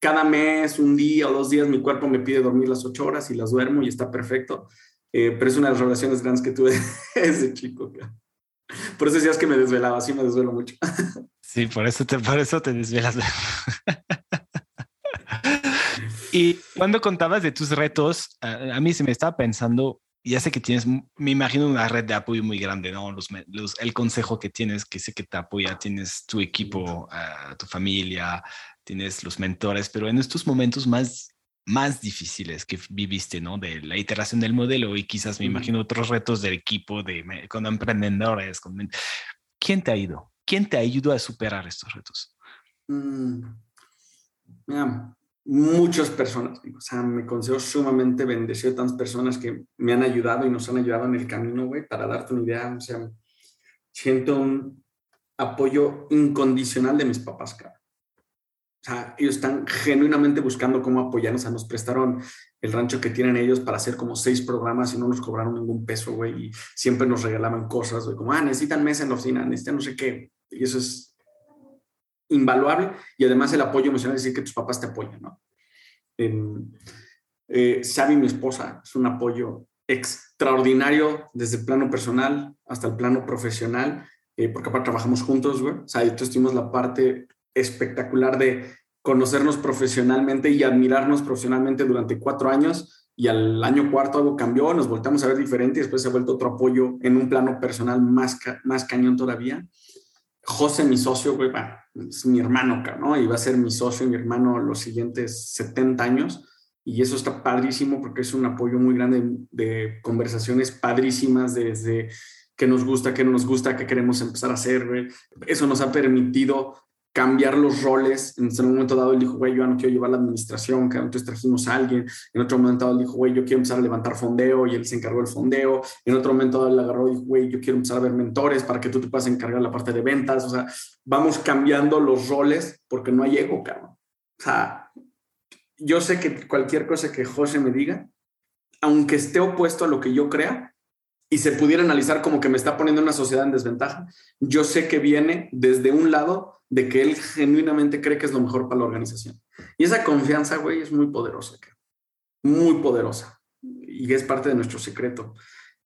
Cada mes, un día o dos días, mi cuerpo me pide dormir las 8 horas y las duermo y está perfecto. Eh, pero es una de las relaciones grandes que tuve ese chico. Por eso decías que me desvelaba, sí me desvelo mucho. Sí, por eso te, por eso te desvelas. y cuando contabas de tus retos, a, mí se me estaba pensando, ya sé que tienes, me imagino una red de apoyo muy grande, ¿no? Los, el consejo que tienes, que sé que te apoya, tienes tu equipo, tu familia, tienes los mentores, pero en estos momentos más más difíciles que viviste, ¿no? De la iteración del modelo y quizás me imagino otros retos del equipo, de con emprendedores. Con... ¿Quién te ha ido? ¿Quién te ayudó a superar estos retos? Mm, mira, muchas personas. O sea, me considero sumamente bendecido de tantas personas que me han ayudado y nos han ayudado en el camino, güey, para darte una idea. O sea, siento un apoyo incondicional de mis papás, cara. O sea, ellos están genuinamente buscando cómo apoyarnos. O sea, nos prestaron el rancho que tienen ellos para hacer como seis programas y no nos cobraron ningún peso, güey. Y siempre nos regalaban cosas, güey, como, ah, necesitan mesa en la oficina, necesitan no sé qué. Y eso es invaluable. Y además el apoyo emocional es decir que tus papás te apoyan, ¿no? Eh, Xavi, mi esposa, es un apoyo extraordinario desde el plano personal hasta el plano profesional, eh, porque aparte trabajamos juntos, güey. O sea, entonces tuvimos la parte espectacular de conocernos profesionalmente y admirarnos profesionalmente durante cuatro años y al año cuarto algo cambió, nos volteamos a ver diferente y después se ha vuelto otro apoyo en un plano personal más, más cañón todavía. José, mi socio, güey, es mi hermano, ¿no? Y va a ser mi socio y mi hermano los siguientes 70 años. Y eso está padrísimo porque es un apoyo muy grande de conversaciones padrísimas desde qué nos gusta, qué no nos gusta, qué queremos empezar a hacer. Eso nos ha permitido cambiar los roles. En un momento dado él dijo, güey, yo no quiero llevar la administración, que entonces trajimos a alguien. En otro momento dado él dijo, güey, yo quiero empezar a levantar fondeo y él se encargó del fondeo. En otro momento dado él agarró y dijo, güey, yo quiero empezar a ver mentores para que tú te puedas encargar la parte de ventas. O sea, vamos cambiando los roles porque no hay ego, cabrón. O sea, yo sé que cualquier cosa que José me diga, aunque esté opuesto a lo que yo crea, y se pudiera analizar como que me está poniendo una sociedad en desventaja, yo sé que viene desde un lado de que él genuinamente cree que es lo mejor para la organización. Y esa confianza, güey, es muy poderosa, muy poderosa. Y es parte de nuestro secreto.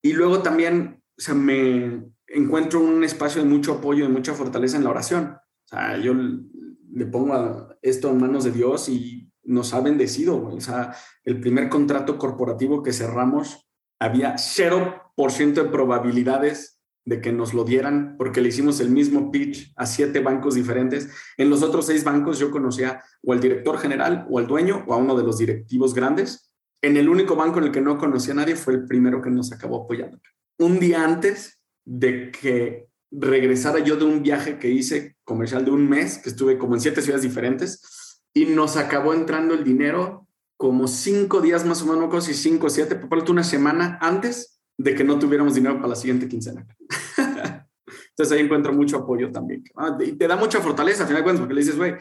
Y luego también, o sea, me encuentro un espacio de mucho apoyo y mucha fortaleza en la oración. O sea, yo le pongo esto en manos de Dios y nos ha bendecido, güey. O sea, el primer contrato corporativo que cerramos había 0% de probabilidades de que nos lo dieran porque le hicimos el mismo pitch a siete bancos diferentes. En los otros seis bancos yo conocía o al director general o al dueño o a uno de los directivos grandes. En el único banco en el que no conocía a nadie fue el primero que nos acabó apoyando. Un día antes de que regresara yo de un viaje que hice comercial de un mes, que estuve como en siete ciudades diferentes, y nos acabó entrando el dinero como cinco días más o menos, casi cinco o siete, por una semana antes de que no tuviéramos dinero para la siguiente quincena. Entonces ahí encuentro mucho apoyo también. y te da mucha fortaleza, al final de cuentas, porque le dices, güey,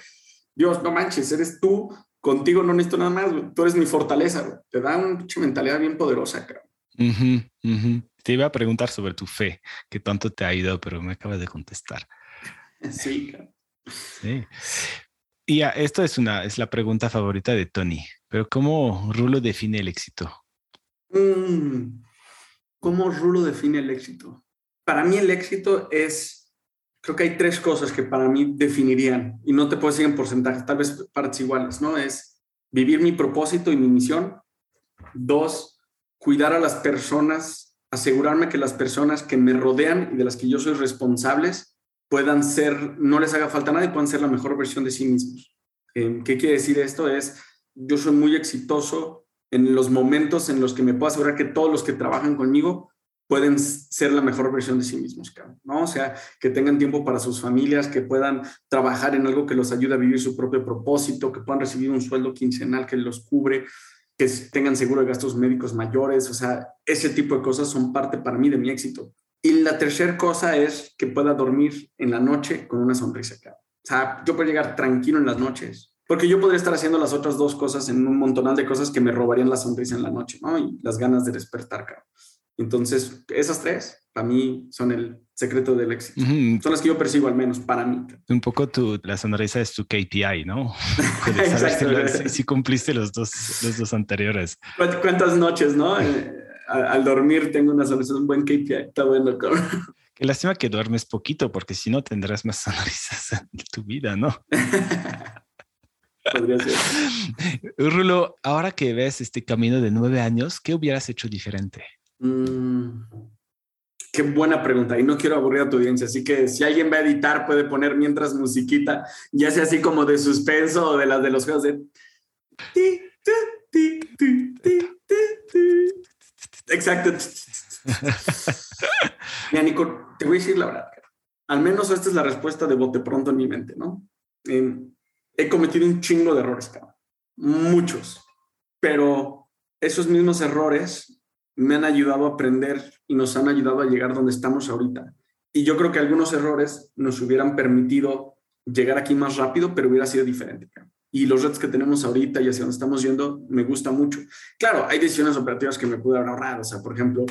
Dios, no manches, eres tú, contigo no necesito nada más, tú eres mi fortaleza, te da una mentalidad bien poderosa, creo. Te iba a preguntar sobre tu fe, que tanto te ha ido, pero me acabas de contestar. Sí, claro. Sí. Y ya, esto es, una, es la pregunta favorita de Tony, pero ¿cómo Rulo define el éxito? Mm, ¿Cómo Rulo define el éxito? Para mí el éxito es, creo que hay tres cosas que para mí definirían, y no te puedo decir en porcentaje, tal vez partes iguales, ¿no? Es vivir mi propósito y mi misión. Dos, cuidar a las personas, asegurarme que las personas que me rodean y de las que yo soy responsables puedan ser, no les haga falta nada y puedan ser la mejor versión de sí mismos. Eh, ¿Qué quiere decir esto? Es, yo soy muy exitoso en los momentos en los que me puedo asegurar que todos los que trabajan conmigo pueden ser la mejor versión de sí mismos, ¿no? O sea, que tengan tiempo para sus familias, que puedan trabajar en algo que los ayude a vivir su propio propósito, que puedan recibir un sueldo quincenal que los cubre, que tengan seguro de gastos médicos mayores, o sea, ese tipo de cosas son parte para mí de mi éxito. Y la tercera cosa es que pueda dormir en la noche con una sonrisa, O sea, yo puedo llegar tranquilo en las noches, porque yo podría estar haciendo las otras dos cosas en un montonal de cosas que me robarían la sonrisa en la noche, ¿no? Y las ganas de despertar, cabrón. Entonces, esas tres, para mí, son el secreto del éxito. Son las que yo percibo, al menos, para mí. Un poco tu, la sonrisa es tu KPI, ¿no? Exacto. si, cumpliste los dos, los dos anteriores. ¿Cuántas noches, no? Eh, al, dormir tengo una sonrisa, un buen KPI. Está bueno, cabrón. Qué lástima que duermes poquito, porque si no tendrás más sonrisas en tu vida, ¿no? Podría ser. Rulo, ahora que ves este camino de nueve años, ¿qué hubieras hecho diferente? Mm, qué buena pregunta. Y no quiero aburrir a tu audiencia. Así que si alguien va a editar, puede poner mientras musiquita, ya sea así como de suspenso o de las de los juegos de. Exacto. Mira, Nico, te voy a decir la verdad. Al menos esta es la respuesta de bote pronto en mi mente, ¿no? Em, he cometido un chingo de errores, Muchos. Pero esos mismos errores me han ayudado a aprender y nos han ayudado a llegar donde estamos ahorita. Y yo creo que algunos errores nos hubieran permitido llegar aquí más rápido, pero hubiera sido diferente. Y los retos que tenemos ahorita y hacia donde estamos yendo, me gusta mucho. Claro, hay decisiones operativas que me pude haber ahorrado. O sea, por ejemplo,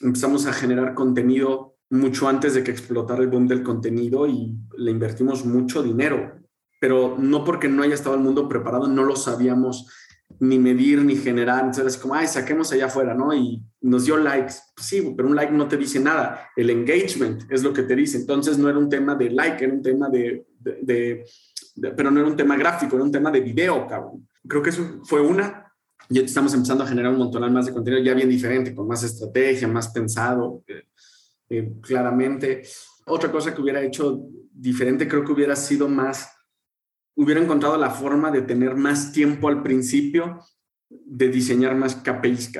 empezamos a generar contenido mucho antes de que explotara el boom del contenido y le invertimos mucho dinero. Pero no porque no haya estado el mundo preparado, no lo sabíamos ni medir ni generar. Entonces, es como, ay, saquemos allá afuera, ¿no? Y nos dio likes. Pues sí, pero un like no te dice nada. El engagement es lo que te dice. Entonces, no era un tema de like, era un tema de, de, pero no era un tema gráfico, era un tema de video, cabrón. Creo que eso fue una. Ya estamos empezando a generar un montón más de contenido ya bien diferente, con más estrategia, más pensado, eh, eh, claramente. Otra cosa que hubiera hecho diferente, creo que hubiera sido más hubiera encontrado la forma de tener más tiempo al principio de diseñar más KPIs,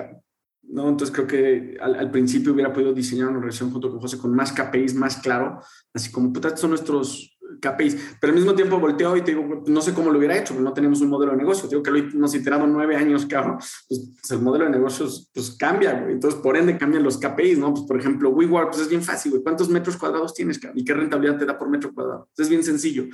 ¿no? Entonces creo que al, principio hubiera podido diseñar una relación junto con José con más KPIs, más claro, así como, puta, estos son nuestros KPIs, pero al mismo tiempo volteo y te digo, no sé cómo lo hubiera hecho, no tenemos un modelo de negocio, digo que lo hemos iterado nueve años, cabrón, pues, pues, el modelo de negocios pues cambia, güey, entonces por ende cambian los KPIs, ¿no? Pues por ejemplo, WeWork, pues es bien fácil, güey, ¿cuántos metros cuadrados tienes, cabrón? ¿Y qué rentabilidad te da por metro cuadrado? es bien sencillo.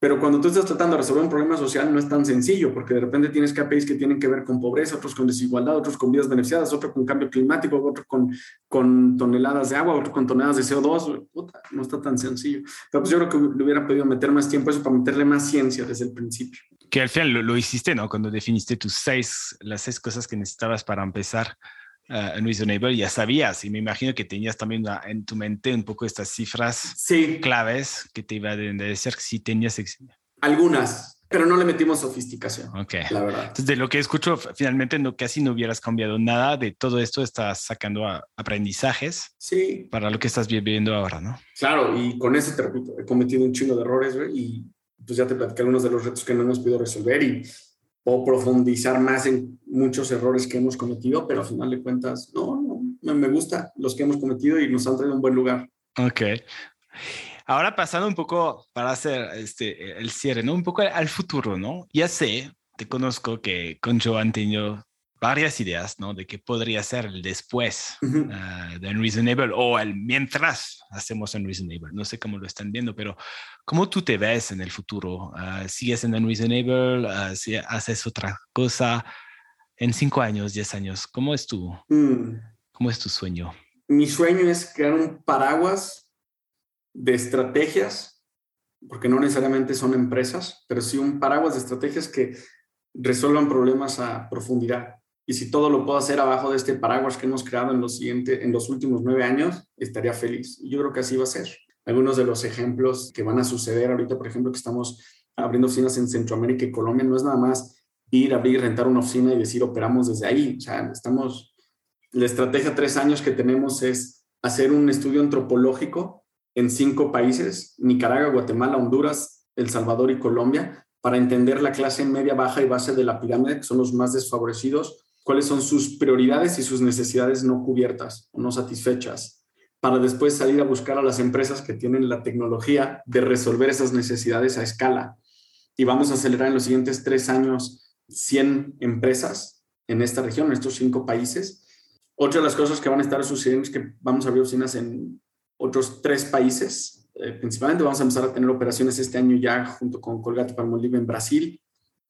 Pero cuando tú estás tratando de resolver un problema social no es tan sencillo, porque de repente tienes KPIs que tienen que ver con pobreza, otros con desigualdad, otros con vidas beneficiadas, otro con cambio climático, otro con, con toneladas de agua, otro con toneladas de CO2. Puta, no está tan sencillo. Pero pues yo creo que le hubiera podido meter más tiempo a eso para meterle más ciencia desde el principio. Que al final lo, lo hiciste, ¿no? Cuando definiste tus seis, las seis cosas que necesitabas para empezar uh, en Reasonable ya sabías y me imagino que tenías también en tu mente un poco estas cifras claves que te iban a decir sí tenías algunas pero no le metimos sofisticación. Ok. La verdad. Entonces, de lo que escucho, finalmente no, casi no hubieras cambiado nada de todo esto, estás sacando aprendizajes sí. para lo que estás viviendo ahora, ¿no? Claro, y con eso te repito, he cometido un chingo de errores, güey, y pues ya te platicé algunos de los retos que no hemos podido resolver y o profundizar más en muchos errores que hemos cometido, pero al final de cuentas, no, no, me gusta los que hemos cometido y nos han traído un buen lugar. Ok. Ahora pasando un poco para hacer este, el cierre, ¿no? Un poco al futuro, ¿no? Ya sé, te conozco que con Joan tenido varias ideas, ¿no? De qué podría ser el después ah, de Unreasonable o el mientras hacemos Unreasonable. No sé cómo lo están viendo, pero ¿cómo tú te ves en el futuro? Uh, ¿Sigues en Unreasonable? Uh, si ¿Haces otra cosa? En cinco años, diez años, ¿cómo es tu, mm. cómo es tu sueño? Mi sueño es crear un paraguas de estrategias, porque no necesariamente son empresas, pero sí un paraguas de estrategias que resuelvan problemas a profundidad y si todo lo puedo hacer abajo de este paraguas que hemos creado en los, siguiente, en los últimos nueve años, estaría feliz. Yo creo que así va a ser. Algunos de los ejemplos que van a suceder ahorita, por ejemplo, que estamos abriendo oficinas en Centroamérica y Colombia, no es nada más ir, abrir, rentar una oficina y decir operamos desde ahí. O sea, estamos, la estrategia tres años que tenemos es hacer un estudio antropológico en cinco países, Nicaragua, Guatemala, Honduras, El Salvador y Colombia, para entender la clase media, baja y base de la pirámide, que son los más desfavorecidos, cuáles son sus prioridades y sus necesidades no cubiertas o no satisfechas, para después salir a buscar a las empresas que tienen la tecnología de resolver esas necesidades a escala. Y vamos a acelerar en los siguientes tres años 100 empresas en esta región, en estos cinco países. Otra de las cosas que van a estar sucediendo es que vamos a abrir oficinas en otros tres países. Eh, principalmente vamos a empezar a tener operaciones este año ya junto con Colgate Palmolive en Brasil.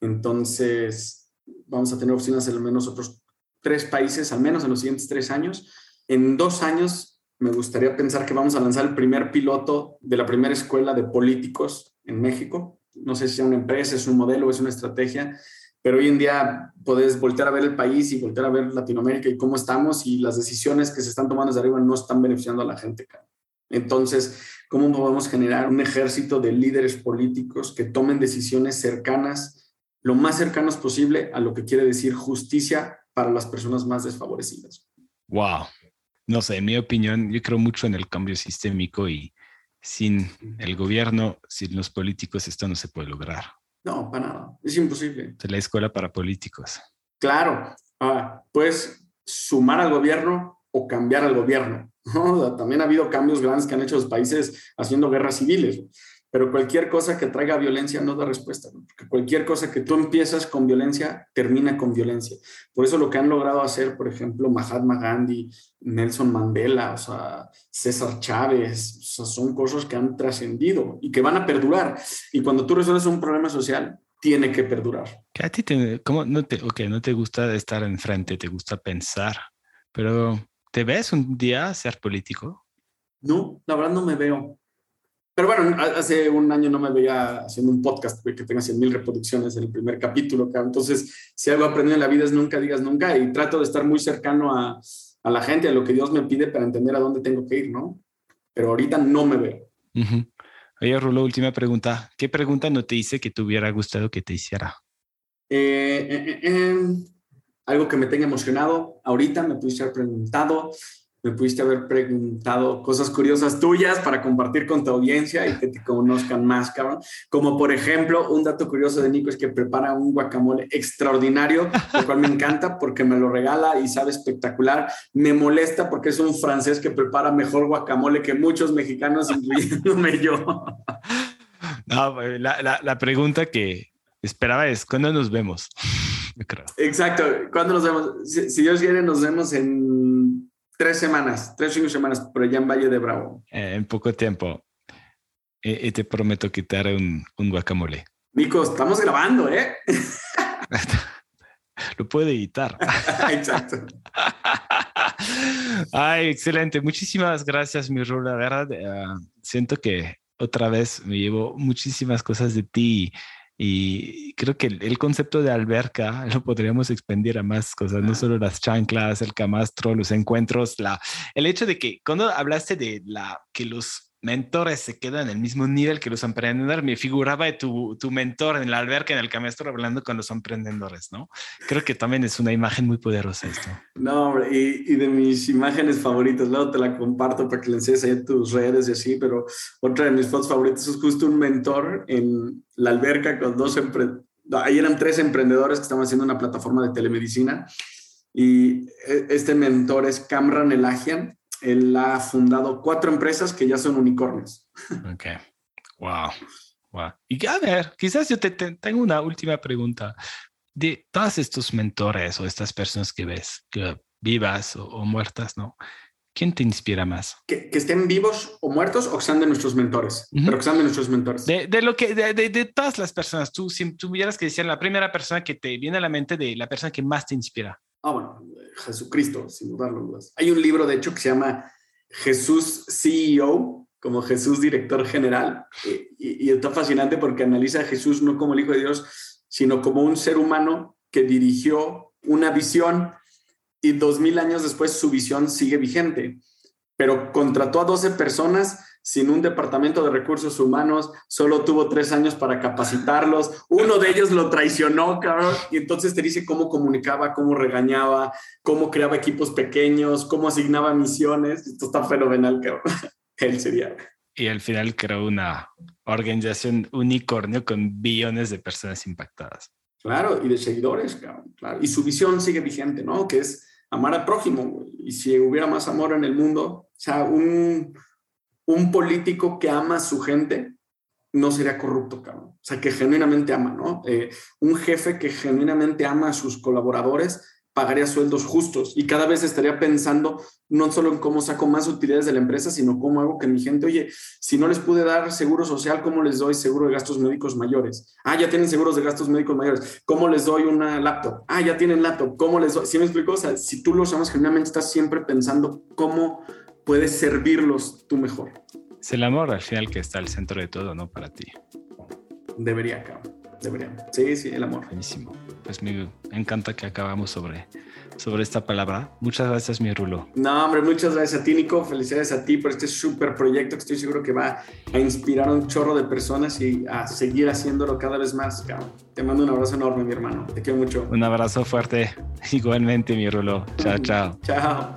Entonces, vamos a tener oficinas en al menos otros tres países, al menos en los siguientes tres años. En dos años, me gustaría pensar que vamos a lanzar el primer piloto de la primera escuela de políticos en México. No sé si sea una empresa, es un modelo, es una estrategia, pero hoy en día puedes voltear a ver el país y voltear a ver Latinoamérica y cómo estamos y las decisiones que se están tomando desde arriba no están beneficiando a la gente. Entonces, ¿cómo podemos generar un ejército de líderes políticos que tomen decisiones cercanas, lo más cercanos posible a lo que quiere decir justicia para las personas más desfavorecidas? Wow. No sé, en mi opinión, yo creo mucho en el cambio sistémico y sin el gobierno, sin los políticos, esto no se puede lograr. No, para nada. Es imposible. Es la escuela para políticos. Claro. Ah, puedes sumar al gobierno o cambiar al gobierno. También ha habido cambios grandes que han hecho los países haciendo guerras civiles, pero cualquier cosa que traiga violencia no da respuesta, porque cualquier cosa que tú empiezas con violencia termina con violencia. Por eso lo que han logrado hacer, por ejemplo, Mahatma Gandhi, Nelson Mandela, o sea, César Chávez, son cosas que han trascendido y que van a perdurar. Y cuando tú resuelves un problema social, tiene que perdurar. ¿A ti te, cómo no te, okay, no te gusta estar enfrente, te gusta pensar, pero ¿Te ves un día ser político? No, la verdad no me veo. Pero bueno, hace un año no me veía haciendo un podcast que tenga 100 mil reproducciones en el primer capítulo. Entonces, si algo aprendí en la vida es nunca digas nunca y trato de estar muy cercano a, a, la gente, a lo que Dios me pide para entender a dónde tengo que ir, ¿no? Pero ahorita no me veo. Oye, Rulo, última pregunta. ¿Qué pregunta no te hice que te hubiera gustado que te hiciera? Eh, eh, eh, em, algo que me tenga emocionado ahorita, me pudiste haber preguntado, me pudiste haber preguntado cosas curiosas tuyas para compartir con tu audiencia y que te conozcan más, cabrón. Como por ejemplo, un dato curioso de Nico es que prepara un guacamole extraordinario, lo cual me encanta porque me lo regala y sabe espectacular. Me molesta porque es un francés que prepara mejor guacamole que muchos mexicanos, incluyéndome yo. No, la, la, la pregunta que esperaba es, ¿cuándo nos vemos? Exacto. ¿Cuándo nos vemos? Si, Dios quiere, nos vemos en tres semanas, tres cinco semanas, pero ya en Valle de Bravo. Eh, en poco tiempo. Y, te prometo quitar un, un guacamole. Nico, estamos grabando, ¿eh? Lo puede editar. Exacto. Ay, excelente. Muchísimas gracias, mi Ru. La verdad, eh, siento que otra vez me llevo muchísimas cosas de ti y creo que el, concepto de alberca lo podríamos expandir a más cosas, no solo las chanclas, el camastro, los encuentros, la, el hecho de que cuando hablaste de la que los mentores se quedan en el mismo nivel que los emprendedores. Me figuraba de tu, tu mentor en la alberca, en el camastro, hablando con los emprendedores, ¿no? Creo que también es una imagen muy poderosa esto. No, hombre, y, y, de mis imágenes favoritas, luego te la comparto para que la enseñes ahí en tus redes y así, pero otra de mis fotos favoritas es justo un mentor en la alberca con dos emprendedores. Ahí eran tres emprendedores que estaban haciendo una plataforma de telemedicina y e, este mentor es Camran Elagian él ha fundado cuatro empresas que ya son unicornios. Ok. Wow. Wow. Y a ver, quizás yo te, tengo una última pregunta. De todos estos mentores o estas personas que ves, que vivas o, muertas, ¿no? ¿Quién te inspira más? Que, estén vivos o muertos o que sean de nuestros mentores, pero que sean de nuestros mentores. De, de lo que, de, de, todas las personas, tú, si tuvieras que decir la primera persona que te viene a la mente de la persona que más te inspira. Ah, bueno, Jesucristo, sin dudarlo. Hay un libro, de hecho, que se llama Jesús CEO, como Jesús director general, y, y, está fascinante porque analiza a Jesús no como el Hijo de Dios, sino como un ser humano que dirigió una visión y dos mil años después su visión sigue vigente, pero contrató a 12 personas sin un departamento de recursos humanos, solo tuvo tres años para capacitarlos, uno de ellos lo traicionó, cabrón, y entonces te dice cómo comunicaba, cómo regañaba, cómo creaba equipos pequeños, cómo asignaba misiones, esto está fenomenal, cabrón, él sería. Y al final creó una organización unicornio con billones de personas impactadas. Claro, y de seguidores, claro. Y su visión sigue vigente, ¿no? Que es amar al prójimo. Y si hubiera más amor en el mundo, o sea, un, un político que ama a su gente no sería corrupto, cabrón. O sea, que genuinamente ama, ¿no? Eh, un jefe que genuinamente ama a sus colaboradores pagaría sueldos justos y cada vez estaría pensando no solo en cómo saco más utilidades de la empresa, sino cómo hago que mi gente, oye, si no les pude dar seguro social, ¿cómo les doy seguro de gastos médicos mayores? Ah, ya tienen seguros de gastos médicos mayores. ¿Cómo les doy una laptop? Ah, ya tienen laptop. ¿Cómo les doy? ¿Sí me explico? O sea, si tú los amas, genuinamente estás siempre pensando cómo puedes servirlos tú mejor. Es el amor al final que está al centro de todo, ¿no? Para ti. Debería, cabrón. Debería. Sí, sí, el amor. Buenísimo. Pues me encanta que acabamos sobre, sobre esta palabra. Muchas gracias, mi Rulo. No, hombre, muchas gracias a ti, Nico. Felicidades a ti por este súper proyecto que estoy seguro que va a inspirar a un chorro de personas y a seguir haciéndolo cada vez más, cabrón. Te mando un abrazo enorme, mi hermano. Te quiero mucho. Un abrazo fuerte. Igualmente, mi Rulo. Chao, chao. Chao.